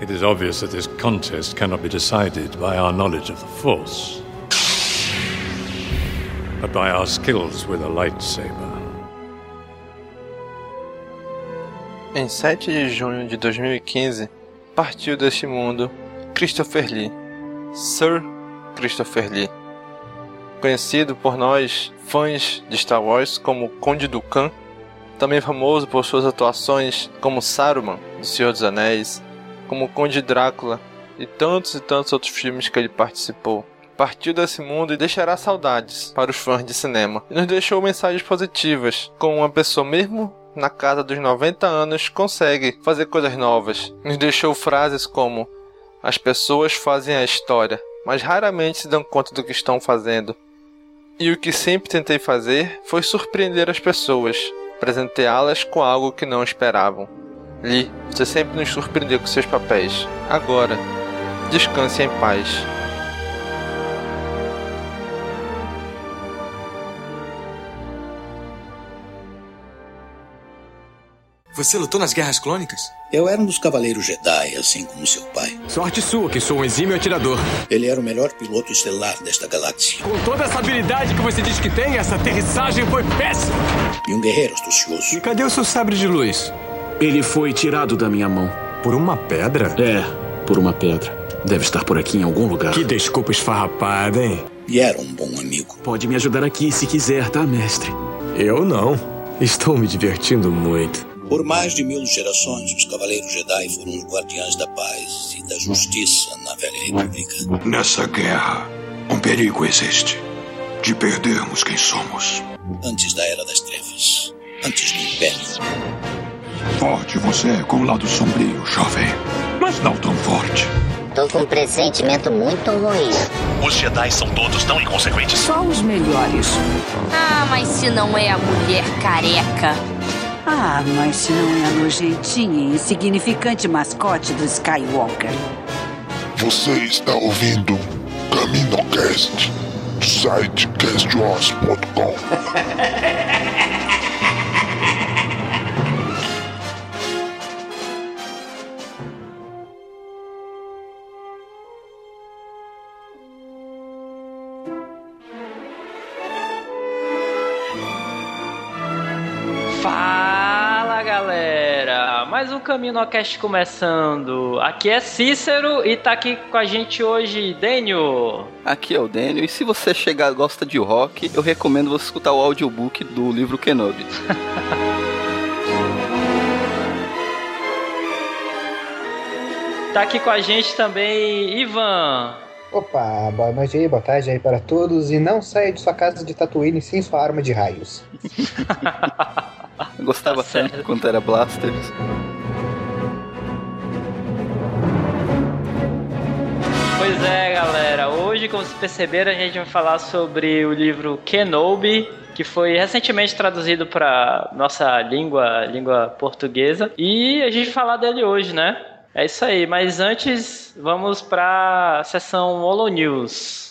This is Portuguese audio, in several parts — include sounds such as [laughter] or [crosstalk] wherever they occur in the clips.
It is obvious that this contest cannot be decided by our knowledge of the Force, but by our skills with a lightsaber. Em 7 de junho de 2015, partiu deste mundo Christopher Lee, Sir Christopher Lee, conhecido por nós fãs de Star Wars como Conde Dukan, também famoso por suas atuações como Saruman, do Senhor dos Anéis, como Conde Drácula e tantos e tantos outros filmes que ele participou. Partiu desse mundo e deixará saudades para os fãs de cinema. E nos deixou mensagens positivas, como uma pessoa mesmo na casa dos 90 anos consegue fazer coisas novas. Nos deixou frases como: As pessoas fazem a história, mas raramente se dão conta do que estão fazendo. E o que sempre tentei fazer foi surpreender as pessoas, presenteá-las com algo que não esperavam. Lee, você sempre nos surpreendeu com seus papéis. Agora, descanse em paz. Você lutou nas guerras clônicas? Eu era um dos cavaleiros Jedi, assim como seu pai. Sorte sua, que sou um exímio atirador. Ele era o melhor piloto estelar desta galáxia. Com toda essa habilidade que você diz que tem, essa aterrissagem foi péssima. E um guerreiro astucioso. E cadê o seu sabre de luz? Ele foi tirado da minha mão. Por uma pedra? É, por uma pedra. Deve estar por aqui em algum lugar. Que desculpa esfarrapada, hein? E era um bom amigo. Pode me ajudar aqui se quiser, tá, mestre? Eu não. Estou me divertindo muito. Por mais de mil gerações, os Cavaleiros Jedi foram os guardiães da paz e da justiça na Velha República. Nessa guerra, um perigo existe de perdermos quem somos. Antes da Era das Trevas, antes do. Forte você é com o lado sombrio, jovem, mas não tão forte. Tô com um pressentimento muito ruim. Os Jedi são todos tão inconsequentes. Só os melhores. Ah, mas se não é a mulher careca. Ah, mas se não é a nojentinha e insignificante mascote do Skywalker. Você está ouvindo CaminoCast do site castwars.com. [laughs] CaminoCast começando. Aqui é Cícero e tá aqui com a gente hoje Dênio. Aqui é o Dênio e se você chegar gosta de rock, eu recomendo você escutar o audiobook do livro Kenobi. [laughs] Tá aqui com a gente também Ivan. Opa, boa noite aí, boa tarde aí para todos e não saia de sua casa de Tatooine sem sua arma de raios. Eu gostava [laughs] Tá certo. quando era Blasters. Pois é, galera. Hoje, como vocês perceberam, a gente vai falar sobre o livro Kenobi, que foi recentemente traduzido para nossa língua, língua portuguesa, e a gente vai falar dele hoje, né? É isso aí. Mas antes, vamos para a sessão Holo News.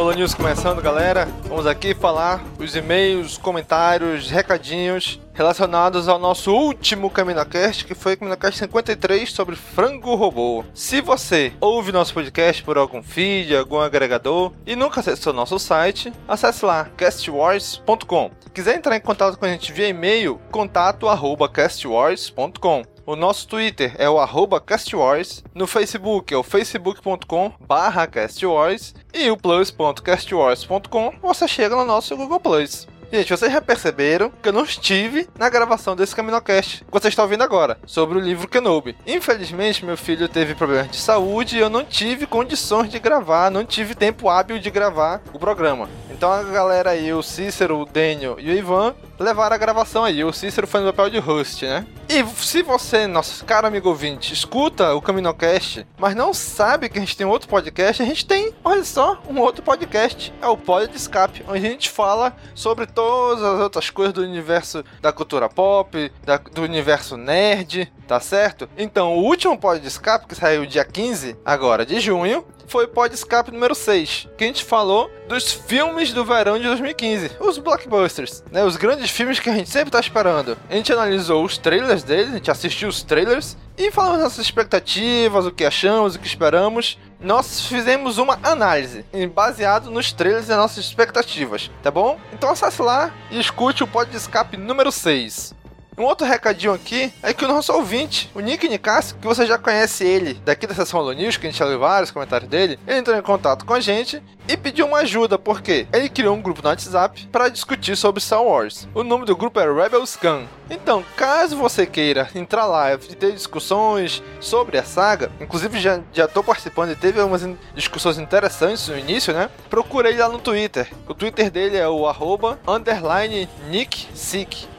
Holo News começando, galera. Vamos aqui falar os e-mails, comentários, recadinhos relacionados ao nosso último CaminoCast, que foi o CaminoCast 53 sobre frango robô. Se você ouve nosso podcast por algum feed, algum agregador e nunca acessou nosso site, acesse lá castwars.com. Quiser entrar em contato com a gente via e-mail, contato arroba castwars.com. O nosso Twitter é o arroba castwars, no Facebook é o facebook.com barra castwars e o plus.castwars.com você chega no nosso Google Plus. Gente, vocês já perceberam que eu não estive na gravação desse CaminoCast que você está ouvindo agora, sobre o livro Kenobi. Infelizmente, meu filho teve problemas de saúde e eu não tive condições de gravar, não tive tempo hábil de gravar o programa. Então a galera aí, o Cícero, o Daniel e o Ivan, levaram a gravação aí. O Cícero foi no papel de host, né? E se você, nosso caro amigo ouvinte, escuta o CaminoCast, mas não sabe que a gente tem outro podcast, a gente tem, olha só, um outro podcast. É o Pod de Escape, onde a gente fala sobre todas as outras coisas do universo da cultura pop, da- do universo nerd, tá certo? Então, o último Pod de Escape, que saiu dia 15 agora de junho, foi o Pod número 6, que a gente falou dos filmes do verão de 2015, os blockbusters, né? Os grandes filmes que a gente sempre tá esperando. A gente analisou os trailers deles, a gente assistiu os trailers e falamos nossas expectativas, o que achamos, o que esperamos. Nós fizemos uma análise baseado nos trailers e nossas expectativas, tá bom? Então acesse lá e escute o Pod Escape número 6. Um outro recadinho aqui é que o nosso ouvinte, o Nick Nicassi, que você já conhece ele daqui da sessão Holo News, que a gente já leu vários comentários dele, ele entrou em contato com a gente e pediu uma ajuda, porque ele criou um grupo no WhatsApp para discutir sobre Star Wars. O nome do grupo é Rebels Gun. Então, caso você queira entrar lá e ter discussões sobre a saga, inclusive já, já participando e teve algumas discussões interessantes no início, né? Procure ele lá no Twitter. O Twitter dele é o arroba underline Nick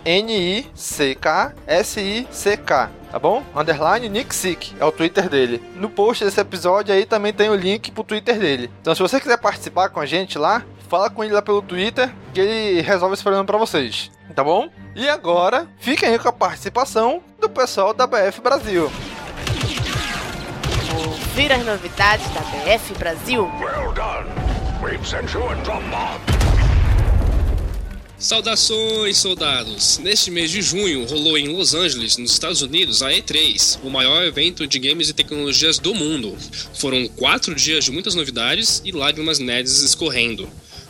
N-I-C-K-S-I-C-K tá bom? Underline Nick Sick, é o Twitter dele. No post desse episódio aí também tem o link pro Twitter dele. Então se você quiser participar com a gente lá, fala com ele lá pelo Twitter que ele resolve esse problema pra vocês, tá bom? E agora, fiquem aí com a participação do pessoal da BF Brasil. Ouvir as novidades da BF Brasil. Well done. We've sent you a drop bomb. Saudações, soldados! Neste mês de junho rolou em Los Angeles, nos Estados Unidos, a E3, o maior evento de games e tecnologias do mundo. Foram quatro dias de muitas novidades e lágrimas nerds escorrendo.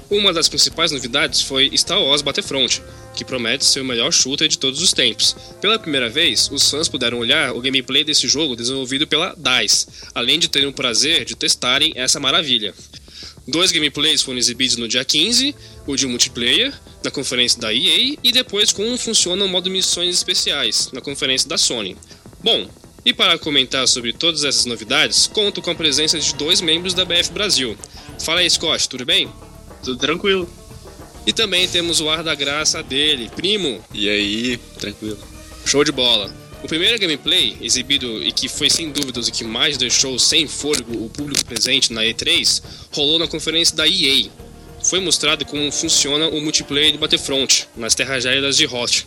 Uma das principais novidades foi Star Wars Battlefront, que promete ser o melhor shooter de todos os tempos. Pela primeira vez, os fãs puderam olhar o gameplay desse jogo desenvolvido pela DICE, além de terem o prazer de testarem essa maravilha. Dois gameplays foram exibidos no dia 15, o de multiplayer, na conferência da EA, e depois como funciona o modo missões especiais, na conferência da Sony. Bom, e para comentar sobre todas essas novidades, conto com a presença de dois membros da BF Brasil. Fala aí, Scott, tudo bem? Tudo tranquilo. E também temos o ar da graça dele, primo. E aí, tranquilo. Show de bola. O primeiro gameplay, exibido e que foi sem dúvidas o que mais deixou sem fôlego o público presente na E3, rolou na conferência da EA. Foi mostrado como funciona o multiplayer do Battlefront, nas terras gélidas de Hoth.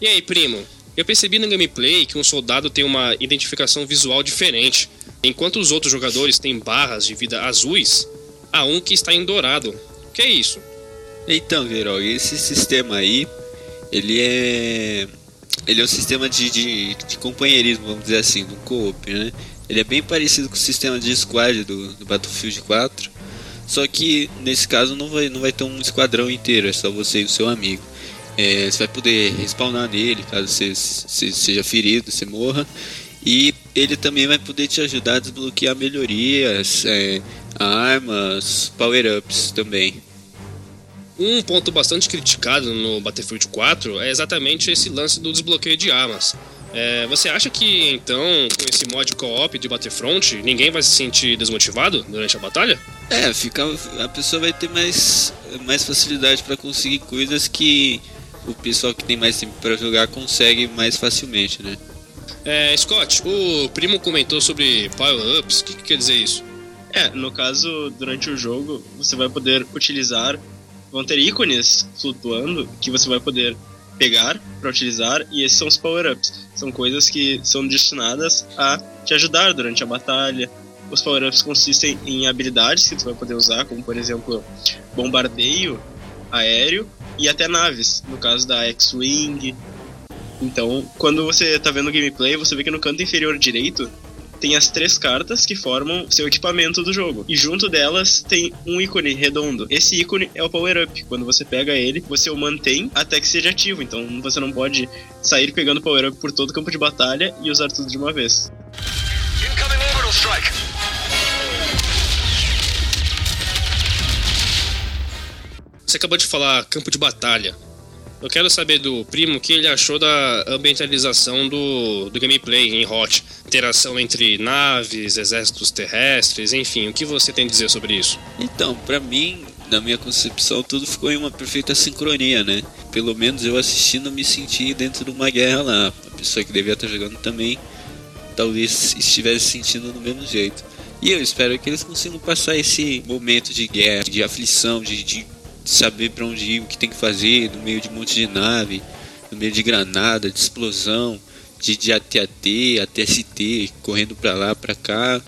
E aí, primo? Eu percebi no gameplay que um soldado tem uma identificação visual diferente. Enquanto os outros jogadores têm barras de vida azuis, há um que está em dourado. O que é isso? Então, Verog, esse sistema aí, ele é ele é um sistema de, de, de, companheirismo, vamos dizer assim, do co-op, né? Ele é bem parecido com o sistema de squad do, do, Battlefield 4, só que nesse caso não vai, não vai ter um esquadrão inteiro, é só você e o seu amigo. É, você vai poder respawnar nele caso você, você seja ferido, você morra. E ele também vai poder te ajudar a desbloquear melhorias, é, armas, power-ups também. Um ponto bastante criticado no Battlefield 4 é exatamente esse lance do desbloqueio de armas. É, você acha que então, com esse mod co-op de Battlefront, ninguém vai se sentir desmotivado durante a batalha? É, fica, a pessoa vai ter mais, mais facilidade para conseguir coisas que o pessoal que tem mais tempo para jogar consegue mais facilmente, né? É, Scott, o primo comentou sobre power-ups, o que, que quer dizer isso? É, no caso, durante o jogo, você vai poder utilizar vão ter ícones flutuando que você vai poder pegar para utilizar e esses são os power-ups. São coisas que são destinadas a te ajudar durante a batalha. Os power-ups consistem em habilidades que você vai poder usar, como por exemplo bombardeio aéreo e até naves, no caso da X-Wing. Então, quando você está vendo o gameplay, você vê que no canto inferior direito tem as três cartas que formam seu equipamento do jogo. E junto delas tem um ícone redondo. Esse ícone é o power up. Quando você pega ele, você o mantém até que seja ativo. Então você não pode sair pegando power up por todo o campo de batalha e usar tudo de uma vez. Incoming orbital strike. Você acabou de falar campo de batalha. Eu quero saber do primo o que ele achou da ambientalização do, do gameplay em Hot. Interação entre naves, exércitos terrestres, enfim, o que você tem a dizer sobre isso? Então, para mim, na minha concepção, tudo ficou em uma perfeita sincronia, né? Pelo menos eu assistindo me senti dentro de uma guerra lá. A pessoa que devia estar jogando também talvez estivesse sentindo do mesmo jeito. E eu espero que eles consigam passar esse momento de guerra, de aflição, de, de de saber para onde ir, o que tem que fazer, no meio de um monte de nave, no meio de granada, de explosão, de, de AT-AT, AT-ST, correndo para lá, para cá.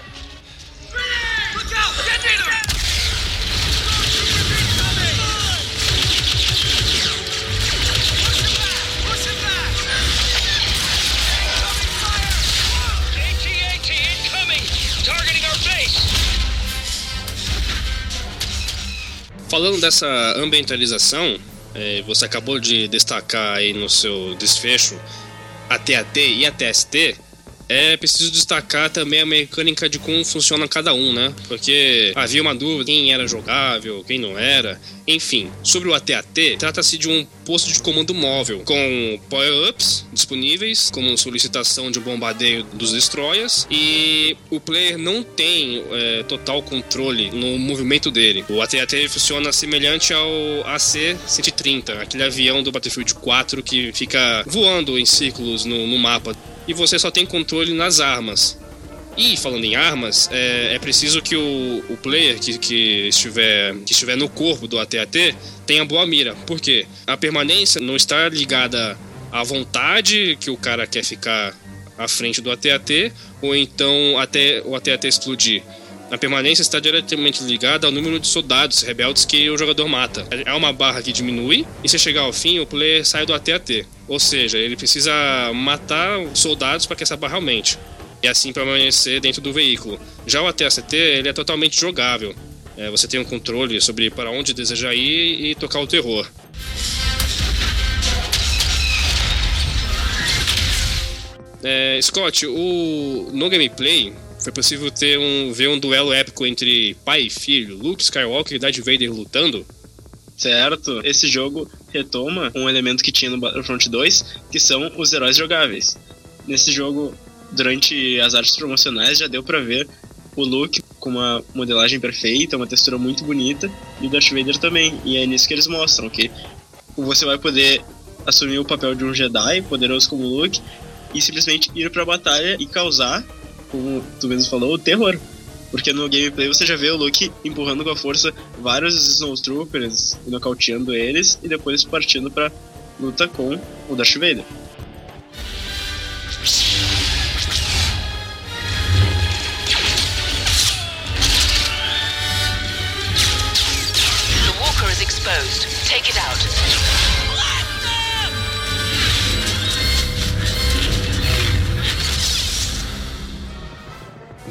Falando dessa ambientalização, é, você acabou de destacar aí no seu desfecho a TAT e a TST. É preciso destacar também a mecânica de como funciona cada um, né? Porque havia uma dúvida quem era jogável, quem não era. Enfim, sobre o AT-AT, trata-se de um posto de comando móvel com power-ups disponíveis, como solicitação de bombardeio dos destroyers, e o player não tem é, total controle no movimento dele. O AT-AT funciona semelhante ao AC-130, aquele avião do Battlefield 4 que fica voando em círculos no, no mapa e você só tem controle nas armas. E falando em armas, é, é preciso que o, o player que, que, estiver, que estiver no corpo do AT-AT tenha boa mira. Por quê? A permanência não está ligada à vontade que o cara quer ficar à frente do AT-AT ou então até o AT-AT explodir. A permanência está diretamente ligada ao número de soldados rebeldes que o jogador mata. É uma barra que diminui e se chegar ao fim, o player sai do AT-AT. Ou seja, ele precisa matar soldados para que essa barra aumente. E assim permanecer dentro do veículo. Já o AT-ACT, ele é totalmente jogável. É, você tem um controle sobre para onde deseja ir e tocar o terror. É, Scott, o, no gameplay foi possível ter um, ver um duelo épico entre pai e filho, Luke Skywalker e Darth Vader lutando. Certo. Esse jogo retoma um elemento que tinha no Battlefront 2, que são os heróis jogáveis. Nesse jogo, durante as artes promocionais, já deu para ver o Luke com uma modelagem perfeita, uma textura muito bonita, e o Darth Vader também. E é nisso que eles mostram que você vai poder assumir o papel de um Jedi, poderoso como Luke, e simplesmente ir pra batalha e causar, como tu mesmo falou, o terror. Porque no gameplay você já vê o Luke empurrando com a força vários Snowtroopers nocauteando eles, e depois partindo pra luta com o Darth Vader.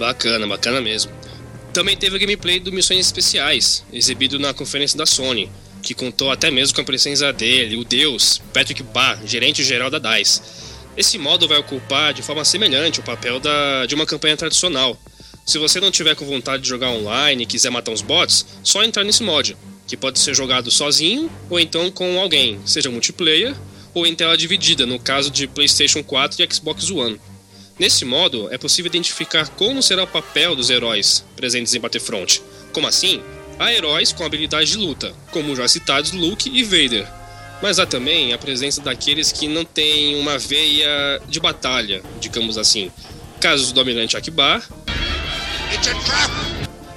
Bacana, bacana mesmo. Também teve o gameplay do Missões Especiais, exibido na conferência da Sony, que contou até mesmo com a presença dele, o Deus, Patrick Barr, gerente geral da DICE. Esse modo vai ocupar de forma semelhante o papel da, de uma campanha tradicional. Se você não tiver com vontade de jogar online e quiser matar uns bots, só entrar nesse mod, que pode ser jogado sozinho ou então com alguém, seja multiplayer ou em tela dividida, no caso de PlayStation 4 e Xbox One. Nesse modo, é possível identificar como será o papel dos heróis presentes em Battlefront. Como assim? Há heróis com habilidade de luta, como já citados Luke e Vader. Mas há também a presença daqueles que não têm uma veia de batalha, digamos assim. Casos do Almirante Akbar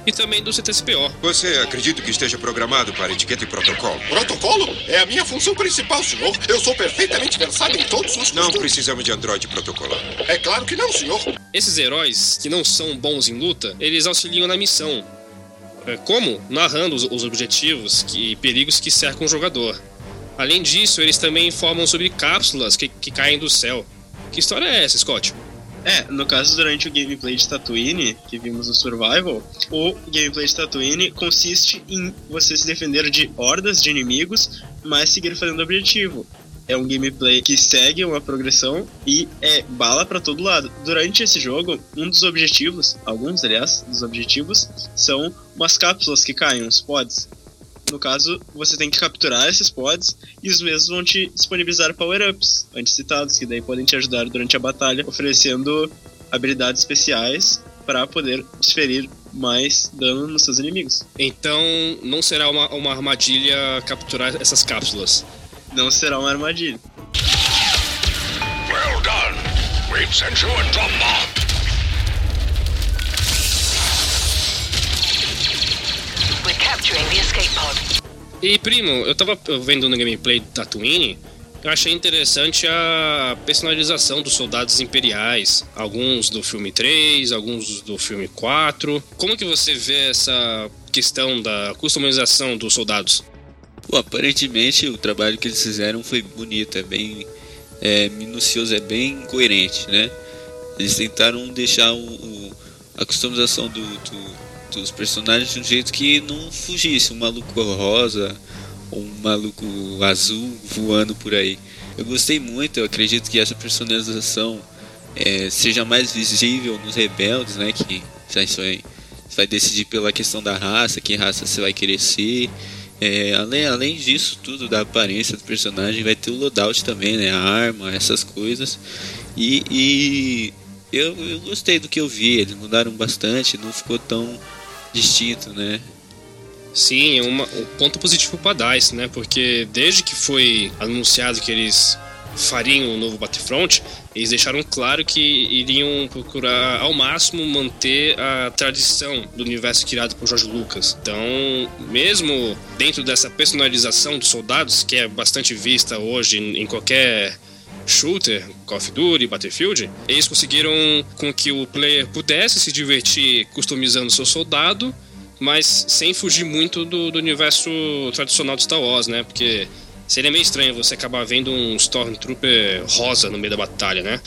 e também do CTSPO. Você acredita que esteja programado para etiqueta e protocolo? Protocolo? É a minha função principal, senhor. Eu sou perfeitamente versado em todos os Não precisamos de androide protocolar. É claro que não, senhor. Esses heróis, que não são bons em luta, eles auxiliam na missão. É, como? Narrando os, os objetivos e perigos que cercam o jogador. Além disso, eles também informam sobre cápsulas que, que caem do céu. Que história é essa, Scott? É, no caso, durante o gameplay de Tatooine, que vimos no Survival, o gameplay de Tatooine consiste em você se defender de hordas de inimigos, mas seguir fazendo objetivo. É um gameplay que segue uma progressão e é bala para todo lado. Durante esse jogo, um dos objetivos, alguns aliás, dos objetivos, são umas cápsulas que caem, uns pods. No caso, você tem que capturar esses pods e os mesmos vão te disponibilizar power-ups anticitados, que daí podem te ajudar durante a batalha, oferecendo habilidades especiais para poder desferir mais dano nos seus inimigos. Então, não será uma, uma armadilha capturar essas cápsulas. Não será uma armadilha. Well done. We've sent you a drop E primo, eu tava vendo no gameplay do Tatooine, eu achei interessante a personalização dos soldados imperiais, alguns do filme 3, alguns do filme 4. Como que você vê essa questão da customização dos soldados? Pô, aparentemente o trabalho que eles fizeram foi bonito, é bem é, minucioso, é bem coerente, né? Eles tentaram deixar o, o- a customização do, do- os personagens de um jeito que não fugisse um maluco rosa ou um maluco azul voando por aí. Eu gostei muito, eu acredito que essa personalização é, seja mais visível nos rebeldes, né? Que isso vai, vai decidir pela questão da raça, que raça você vai querer ser. É, além, além disso, tudo da aparência do personagem, vai ter o loadout também, né? A arma, essas coisas. E, e eu, eu gostei do que eu vi, eles mudaram bastante, não ficou tão distinto, né? Sim, é uma, um ponto positivo para DICE, né? Porque desde que foi anunciado que eles fariam um novo Battlefront, eles deixaram claro que iriam procurar ao máximo manter a tradição do universo criado por George Lucas. Então, mesmo dentro dessa personalização dos soldados, que é bastante vista hoje em qualquer shooter, Call of Duty, Battlefield, eles conseguiram com que o player pudesse se divertir customizando seu soldado mas sem fugir muito do, do universo tradicional de Star Wars, né? Porque seria meio estranho você acabar vendo um Stormtrooper rosa no meio da batalha, né?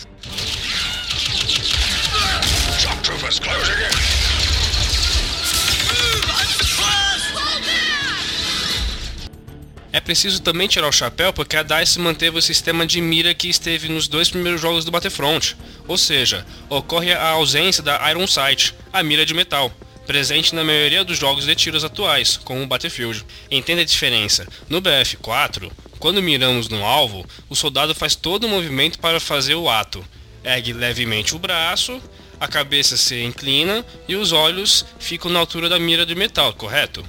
É preciso também tirar o chapéu porque a DICE manteve o sistema de mira que esteve nos dois primeiros jogos do Battlefront, ou seja, ocorre a ausência da Iron Sight, a mira de metal presente na maioria dos jogos de tiros atuais, como o Battlefield. Entenda a diferença. No BF4, quando miramos no alvo, o soldado faz todo o movimento para fazer o ato. Ergue levemente o braço, a cabeça se inclina e os olhos ficam na altura da mira de metal, correto?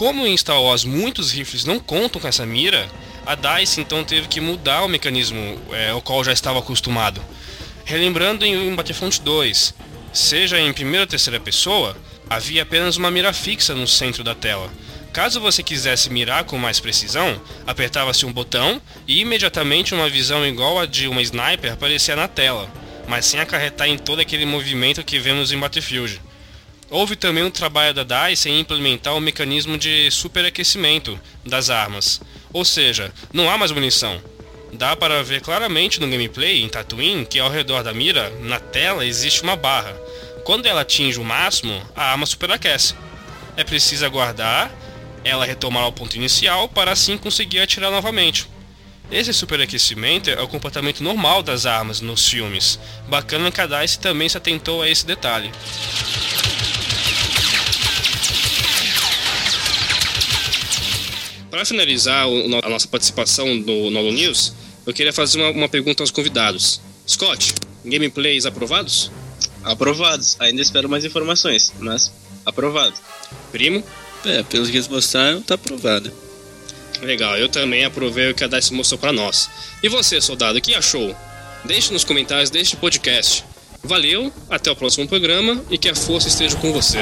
Como em Star Wars muitos rifles não contam com essa mira, a DICE então teve que mudar o mecanismo é, ao qual já estava acostumado. Relembrando em Battlefront 2, seja em primeira ou terceira pessoa, havia apenas uma mira fixa no centro da tela. Caso você quisesse mirar com mais precisão, apertava-se um botão e imediatamente uma visão igual a de uma sniper aparecia na tela, mas sem acarretar em todo aquele movimento que vemos em Battlefield. Houve também um trabalho da DICE em implementar o mecanismo de superaquecimento das armas, ou seja, não há mais munição. Dá para ver claramente no gameplay em Tatooine que ao redor da mira, na tela, existe uma barra, quando ela atinge o máximo, a arma superaquece. É preciso aguardar ela retomar o ponto inicial para assim conseguir atirar novamente. Esse superaquecimento é o comportamento normal das armas nos filmes. Bacana que a DICE também se atentou a esse detalhe. Para finalizar a nossa participação no Nolo News, eu queria fazer uma, uma pergunta aos convidados. Scott, gameplays aprovados? Aprovados. Ainda espero mais informações, mas aprovado. Primo? É, pelos que eles mostraram, tá aprovado. Legal, eu também aprovei o que a DICE mostrou para nós. E você, soldado, o que achou? Deixe nos comentários deste podcast. Valeu, até o próximo programa e que a força esteja com você.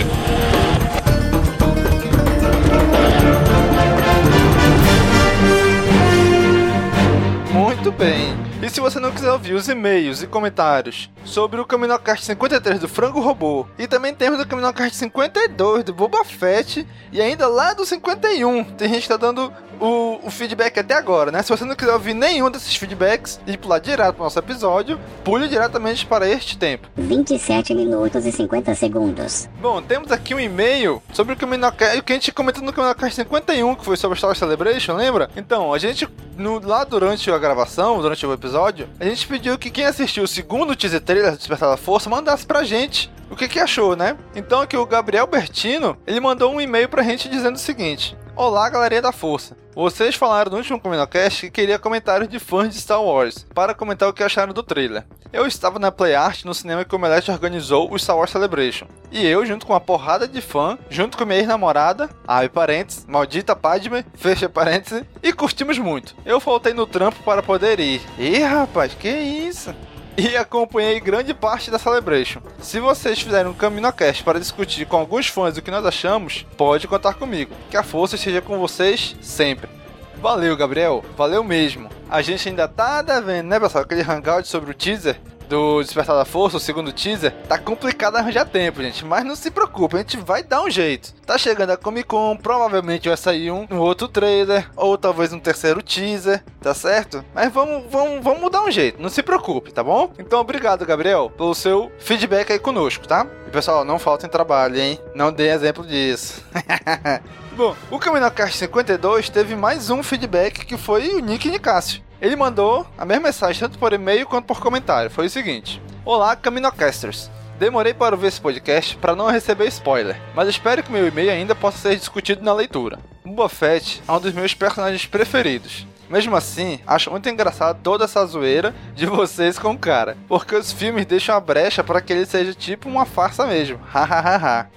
Bem. Se você não quiser ouvir os e-mails e comentários sobre o Caminocast 53 do Frango Robô, e também temos o Caminocast 52 do Boba Fett, e ainda lá do 51, tem gente que tá dando o, o, feedback até agora, né? Se você não quiser ouvir nenhum desses feedbacks e pular direto para o nosso episódio, pule diretamente para este tempo. 27 minutos e 50 segundos. Bom, temos aqui um e-mail sobre o Caminocast, o que a gente comentou no Caminocast 51, que foi sobre Star Wars Celebration, lembra? Então, a gente, no, lá durante a gravação, durante o episódio, a gente pediu que quem assistiu o segundo teaser trailer do Despertar da Força mandasse pra gente o que, que achou, né? Então aqui o Gabriel Bertino, ele mandou um e-mail pra gente dizendo o seguinte: Olá, galerinha da Força. Vocês falaram no último Cominocast que queria comentários de fãs de Star Wars para comentar o que acharam do trailer. Eu estava na Play Art no cinema que o Omelete organizou o Star Wars Celebration. E eu, junto com uma porrada de fã, junto com minha ex-namorada, abre parênteses, maldita Padme, fecha parênteses, e curtimos muito. Eu faltei no trampo para poder ir. Ih, rapaz, que isso? [laughs] e acompanhei grande parte da Celebration. Se vocês fizerem um Caminocast para discutir com alguns fãs o que nós achamos, pode contar comigo. Que a força esteja com vocês sempre. Valeu, Gabriel. Valeu mesmo. A gente ainda tá devendo, né, pessoal? Aquele hangout sobre o teaser. Do Despertar da Força, o segundo teaser, tá complicado arranjar tempo, gente. Mas não se preocupe, a gente vai dar um jeito. Tá chegando a Comic Con, provavelmente vai sair um, um outro trailer, ou talvez um terceiro teaser, tá certo? Mas vamos, vamos, vamos dar um jeito, não se preocupe, tá bom? Então, obrigado, Gabriel, pelo seu feedback aí conosco, tá? E pessoal, não faltem trabalho, hein? Não dê exemplo disso. [laughs] Bom, o CaminoCast 52 teve mais um feedback que foi o Nick Nicásio. Ele mandou a mesma mensagem tanto por e-mail quanto por comentário. Foi o seguinte: Olá, Caminocasters. Demorei para ouvir esse podcast para não receber spoiler, mas espero que meu e-mail ainda possa ser discutido na leitura. Boba Fett é um dos meus personagens preferidos. Mesmo assim, acho muito engraçado toda essa zoeira de vocês com o cara, porque os filmes deixam a brecha para que ele seja tipo uma farsa mesmo. Hahaha.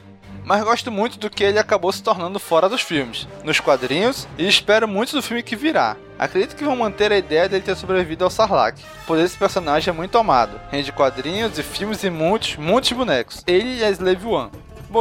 Mas gosto muito do que ele acabou se tornando fora dos filmes, nos quadrinhos, e espero muito do filme que virá. Acredito que vão manter a ideia dele ter sobrevivido ao Sarlacc, pois esse personagem é muito amado, rende quadrinhos e filmes e muitos, muitos bonecos. Ele a Slave One.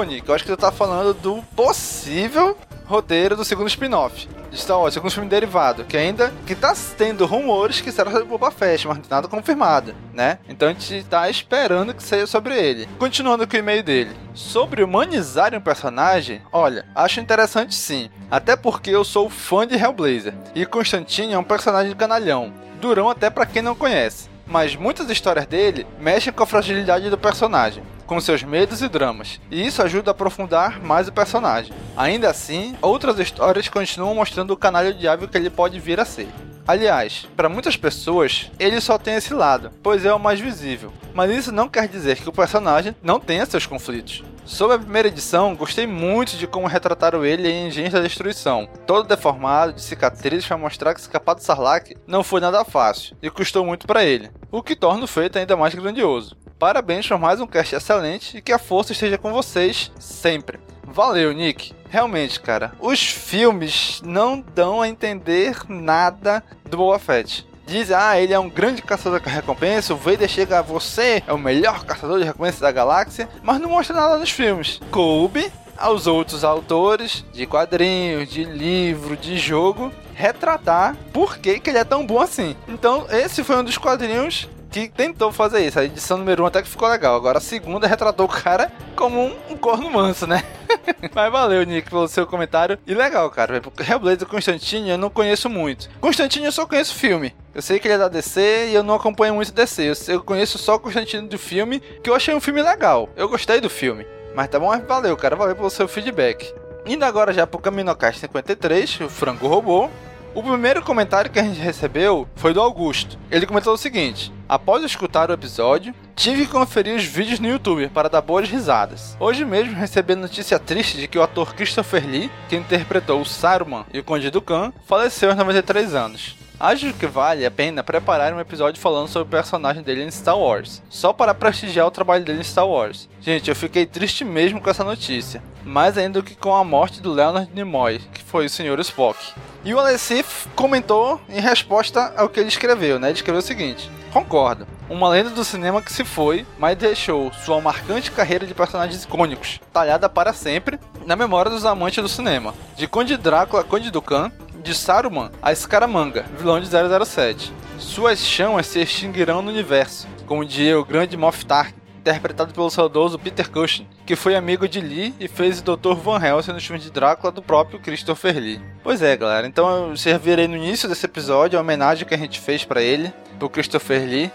Nick, eu acho que tu tá falando do possível roteiro do segundo spin-off Star Wars, segundo filme derivado, que ainda que tá tendo rumores que será sobre Boba Fett, mas nada confirmado, né? Então a gente tá esperando que seja sobre ele. Continuando com o e-mail dele. Sobre humanizar um personagem, olha, acho interessante sim. Até porque eu sou fã de Hellblazer. E Constantine é um personagem canalhão. Durão até para quem não conhece. Mas muitas histórias dele mexem com a fragilidade do personagem com seus medos e dramas, e isso ajuda a aprofundar mais o personagem. Ainda assim, outras histórias continuam mostrando o canalha diabo que ele pode vir a ser. Aliás, para muitas pessoas, ele só tem esse lado, pois é o mais visível. Mas isso não quer dizer que o personagem não tenha seus conflitos. Sobre a primeira edição, gostei muito de como retrataram ele em Engenhos da Destruição, todo deformado, de cicatrizes para mostrar que escapar do Sarlacc não foi nada fácil e custou muito para ele, o que torna o feito ainda mais grandioso. Parabéns por mais um cast excelente e que a força esteja com vocês sempre. Valeu, Nick. Realmente, cara, os filmes não dão a entender nada do Boba Fett. Dizem, ah, ele é um grande caçador de recompensa, o Vader chega a você, é o melhor caçador de recompensa da galáxia, mas não mostra nada nos filmes. Coube aos outros autores de quadrinhos, de livro, de jogo, retratar por que, que ele é tão bom assim. Então, esse foi um dos quadrinhos que tentou fazer isso. A edição número 1 um até que ficou legal. Agora a segunda retratou o cara como um, um corno manso, né? [laughs] Mas valeu, Nick, pelo seu comentário. E legal, cara. Hellblazer Constantine eu não conheço muito. Constantine eu só conheço filme. Eu sei que ele é da DC e eu não acompanho muito DC. Eu, conheço só o Constantine do filme, que eu achei um filme legal. Eu gostei do filme. Mas tá bom, valeu, cara. Valeu pelo seu feedback. Indo agora já pro Caminocast 53, o frango robô. O primeiro comentário que a gente recebeu foi do Augusto. Ele comentou o seguinte: Após escutar o episódio, tive que conferir os vídeos no YouTube para dar boas risadas. Hoje mesmo recebi notícia triste de que o ator Christopher Lee, que interpretou o Saruman e o Conde Khan, faleceu aos 93 anos. Acho que vale a pena preparar um episódio falando sobre o personagem dele em Star Wars, só para prestigiar o trabalho dele em Star Wars. Gente, eu fiquei triste mesmo com essa notícia, mais ainda do que com a morte do Leonard Nimoy, que foi o Sr. Spock. E o Alessi comentou em resposta ao que ele escreveu, né? Ele escreveu o seguinte: Concordo. Uma lenda do cinema que se foi, mas deixou sua marcante carreira de personagens icônicos, talhada para sempre na memória dos amantes do cinema. De Conde Drácula a Conde Dukan, de Saruman a Scaramanga, vilão de 007. Suas chamas se extinguirão no universo, como diria o grande Moff Tarkin, interpretado pelo saudoso Peter Cushing, que foi amigo de Lee e fez o Dr. Van Helsing no filme de Drácula do próprio Christopher Lee. Pois é, galera, então você verei no início desse episódio a homenagem que a gente fez para ele, pro Christopher Lee.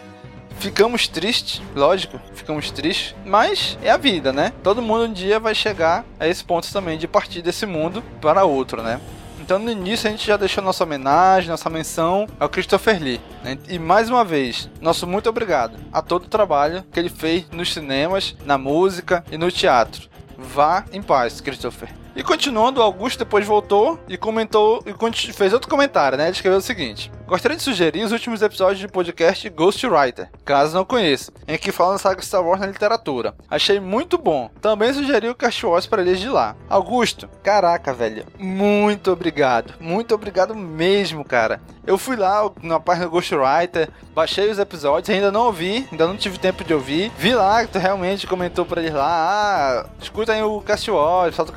Ficamos tristes, lógico, ficamos tristes, mas é a vida, né? Todo mundo um dia vai chegar a esse ponto também de partir desse mundo para outro, né? Então no início a gente já deixou nossa homenagem, nossa menção ao Christopher Lee. Né? E mais uma vez, nosso muito obrigado a todo o trabalho que ele fez nos cinemas, na música e no teatro. Vá em paz, Christopher. E continuando, Augusto depois voltou e comentou e fez outro comentário, né? Ele escreveu o seguinte: Gostaria de sugerir os últimos episódios do podcast Ghostwriter, caso não conheça, em que falam saga Star Wars na literatura. Achei muito bom. Também sugeri o Cast Wars para eles de lá. Augusto, caraca, velho, muito obrigado. Muito obrigado mesmo, cara. Eu fui lá na página Ghostwriter, baixei os episódios, ainda não ouvi, ainda não tive tempo de ouvir. Vi lá que tu realmente comentou para eles lá, ah, escuta aí o Cast Wars, solta o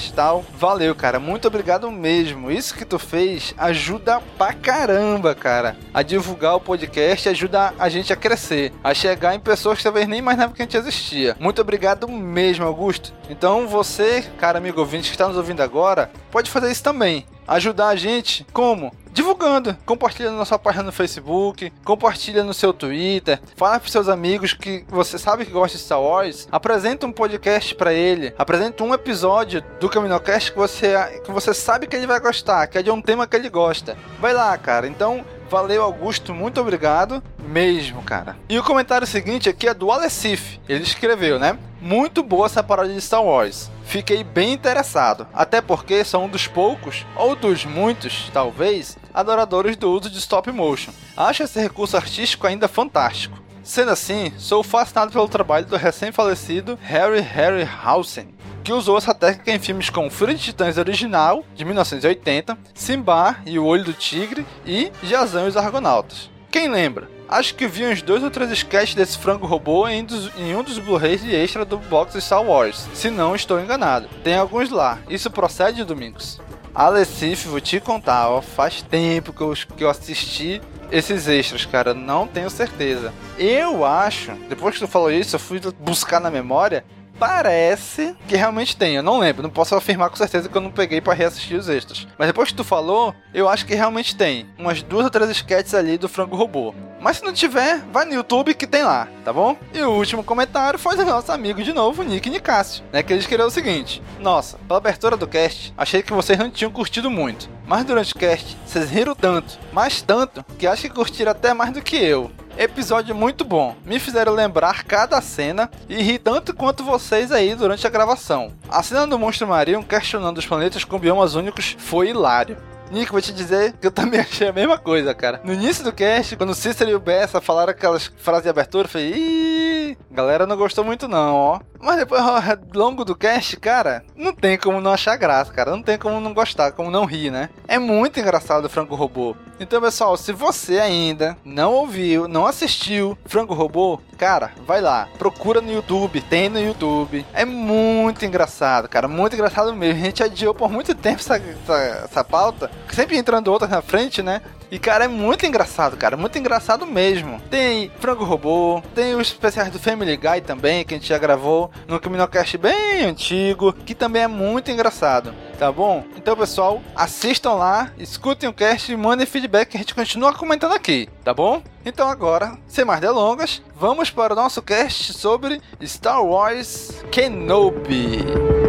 Caminocast e tal. Valeu, cara, muito obrigado mesmo. Isso que tu fez ajuda pra caramba cara, a divulgar o podcast ajuda a gente a crescer, a chegar em pessoas que talvez nem imaginavam que a gente existia. Muito obrigado mesmo, Augusto. Então você, cara amigo ouvinte que está nos ouvindo agora, pode fazer isso também. Ajudar a gente como? Divulgando, compartilha na sua página no Facebook, compartilha no seu Twitter, fala para seus amigos que você sabe que gosta de Star Wars, apresenta um podcast para ele, apresenta um episódio do Caminocast que você que você sabe que ele vai gostar, que é de um tema que ele gosta. Vai lá, cara. Então, Valeu, Augusto, muito obrigado mesmo, cara. E o comentário seguinte aqui é do Alessif. Ele escreveu, né? Muito boa essa paródia de Star Wars. Fiquei bem interessado, até porque sou um dos poucos, ou dos muitos, talvez, adoradores do uso de stop motion. Acho esse recurso artístico ainda fantástico. Sendo assim, sou fascinado pelo trabalho do recém-falecido Harry Harryhausen, que usou essa técnica em filmes como Fúria de Titãs original, de 1980, Simba e o Olho do Tigre e Jazão e os Argonautas. Quem lembra? Acho que vi uns dois ou três sketches desse frango robô em, dos, em um dos Blu-rays de extra do box Star Wars, se não estou enganado. Tem alguns lá. Isso procede, Domingos? Alessif, vou te contar, ó, faz tempo que eu, que eu assisti esses extras, cara, não tenho certeza. Eu acho, depois que tu falou isso, eu fui buscar na memória, parece que realmente tem. Eu não lembro, não posso afirmar com certeza que eu não peguei para reassistir os extras. Mas depois que tu falou, eu acho que realmente tem. Umas duas ou três sketches ali do frango robô. Mas se não tiver, vai no YouTube que tem lá, tá bom? E o último comentário foi do nosso amigo de novo, Nick Nicásio, né? Que ele escreveu o seguinte: Nossa, pela abertura do cast, achei que vocês não tinham curtido muito. Mas durante o cast, vocês riram tanto, mais tanto, que acho que curtiram até mais do que eu. Episódio muito bom. Me fizeram lembrar cada cena e ri tanto quanto vocês aí durante a gravação. A cena do monstro marinho questionando os planetas com biomas únicos foi hilário. Nico, vou te dizer que eu também [laughs] achei a mesma coisa, cara. No início do cast, quando o Cícero e o Bessa falaram aquelas frases de abertura, eu falei, Ih, galera não gostou muito não, ó. Mas depois, ao longo do cast, cara, não tem como não achar graça, cara. Não tem como não gostar, como não rir, né? É muito engraçado o Franco Robô. Então, pessoal, se você ainda não ouviu, não assistiu Franco Robô, cara, vai lá. Procura no YouTube, tem no YouTube. É muito engraçado, cara. Muito engraçado mesmo. A gente adiou por muito tempo essa, essa, essa pauta. Sempre entrando outras na frente, né? E, cara, é muito engraçado, cara. Muito engraçado mesmo. Tem Frango Robô, tem os especiais do Family Guy também, que a gente já gravou no Caminocast bem antigo, que também é muito engraçado, tá bom? Então, pessoal, assistam lá, escutem o cast e mandem feedback que a gente continua comentando aqui, tá bom? Então agora, sem mais delongas, vamos para o nosso cast sobre Star Wars Kenobi.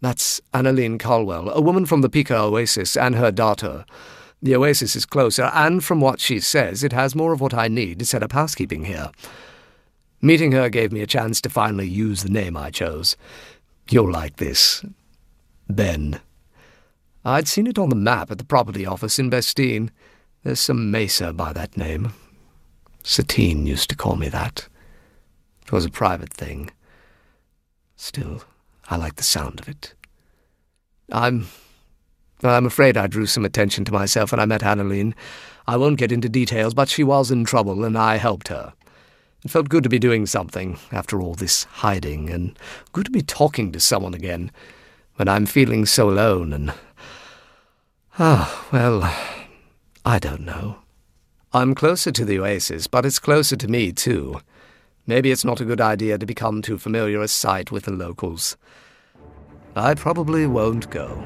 That's Annalene Colwell, a woman from the Pika Oasis, and her daughter. The Oasis is closer, and from what she says, it has more of what I need to set up housekeeping here. Meeting her gave me a chance to finally use the name I chose. You'll like this. Ben. I'd seen it on the map at the property office in Bestine. There's some mesa by that name. Satine used to call me that. It was a private thing. Still, I like the sound of it. I'm. I'm afraid I drew some attention to myself when I met Annaline. I won't get into details, but she was in trouble, and I helped her. It felt good to be doing something after all this hiding, and good to be talking to someone again when I'm feeling so alone and. Ah, well, I don't know. I'm closer to the oasis, but it's closer to me, too. Maybe it's not a good idea to become too familiar a sight with the locals. I probably won't go.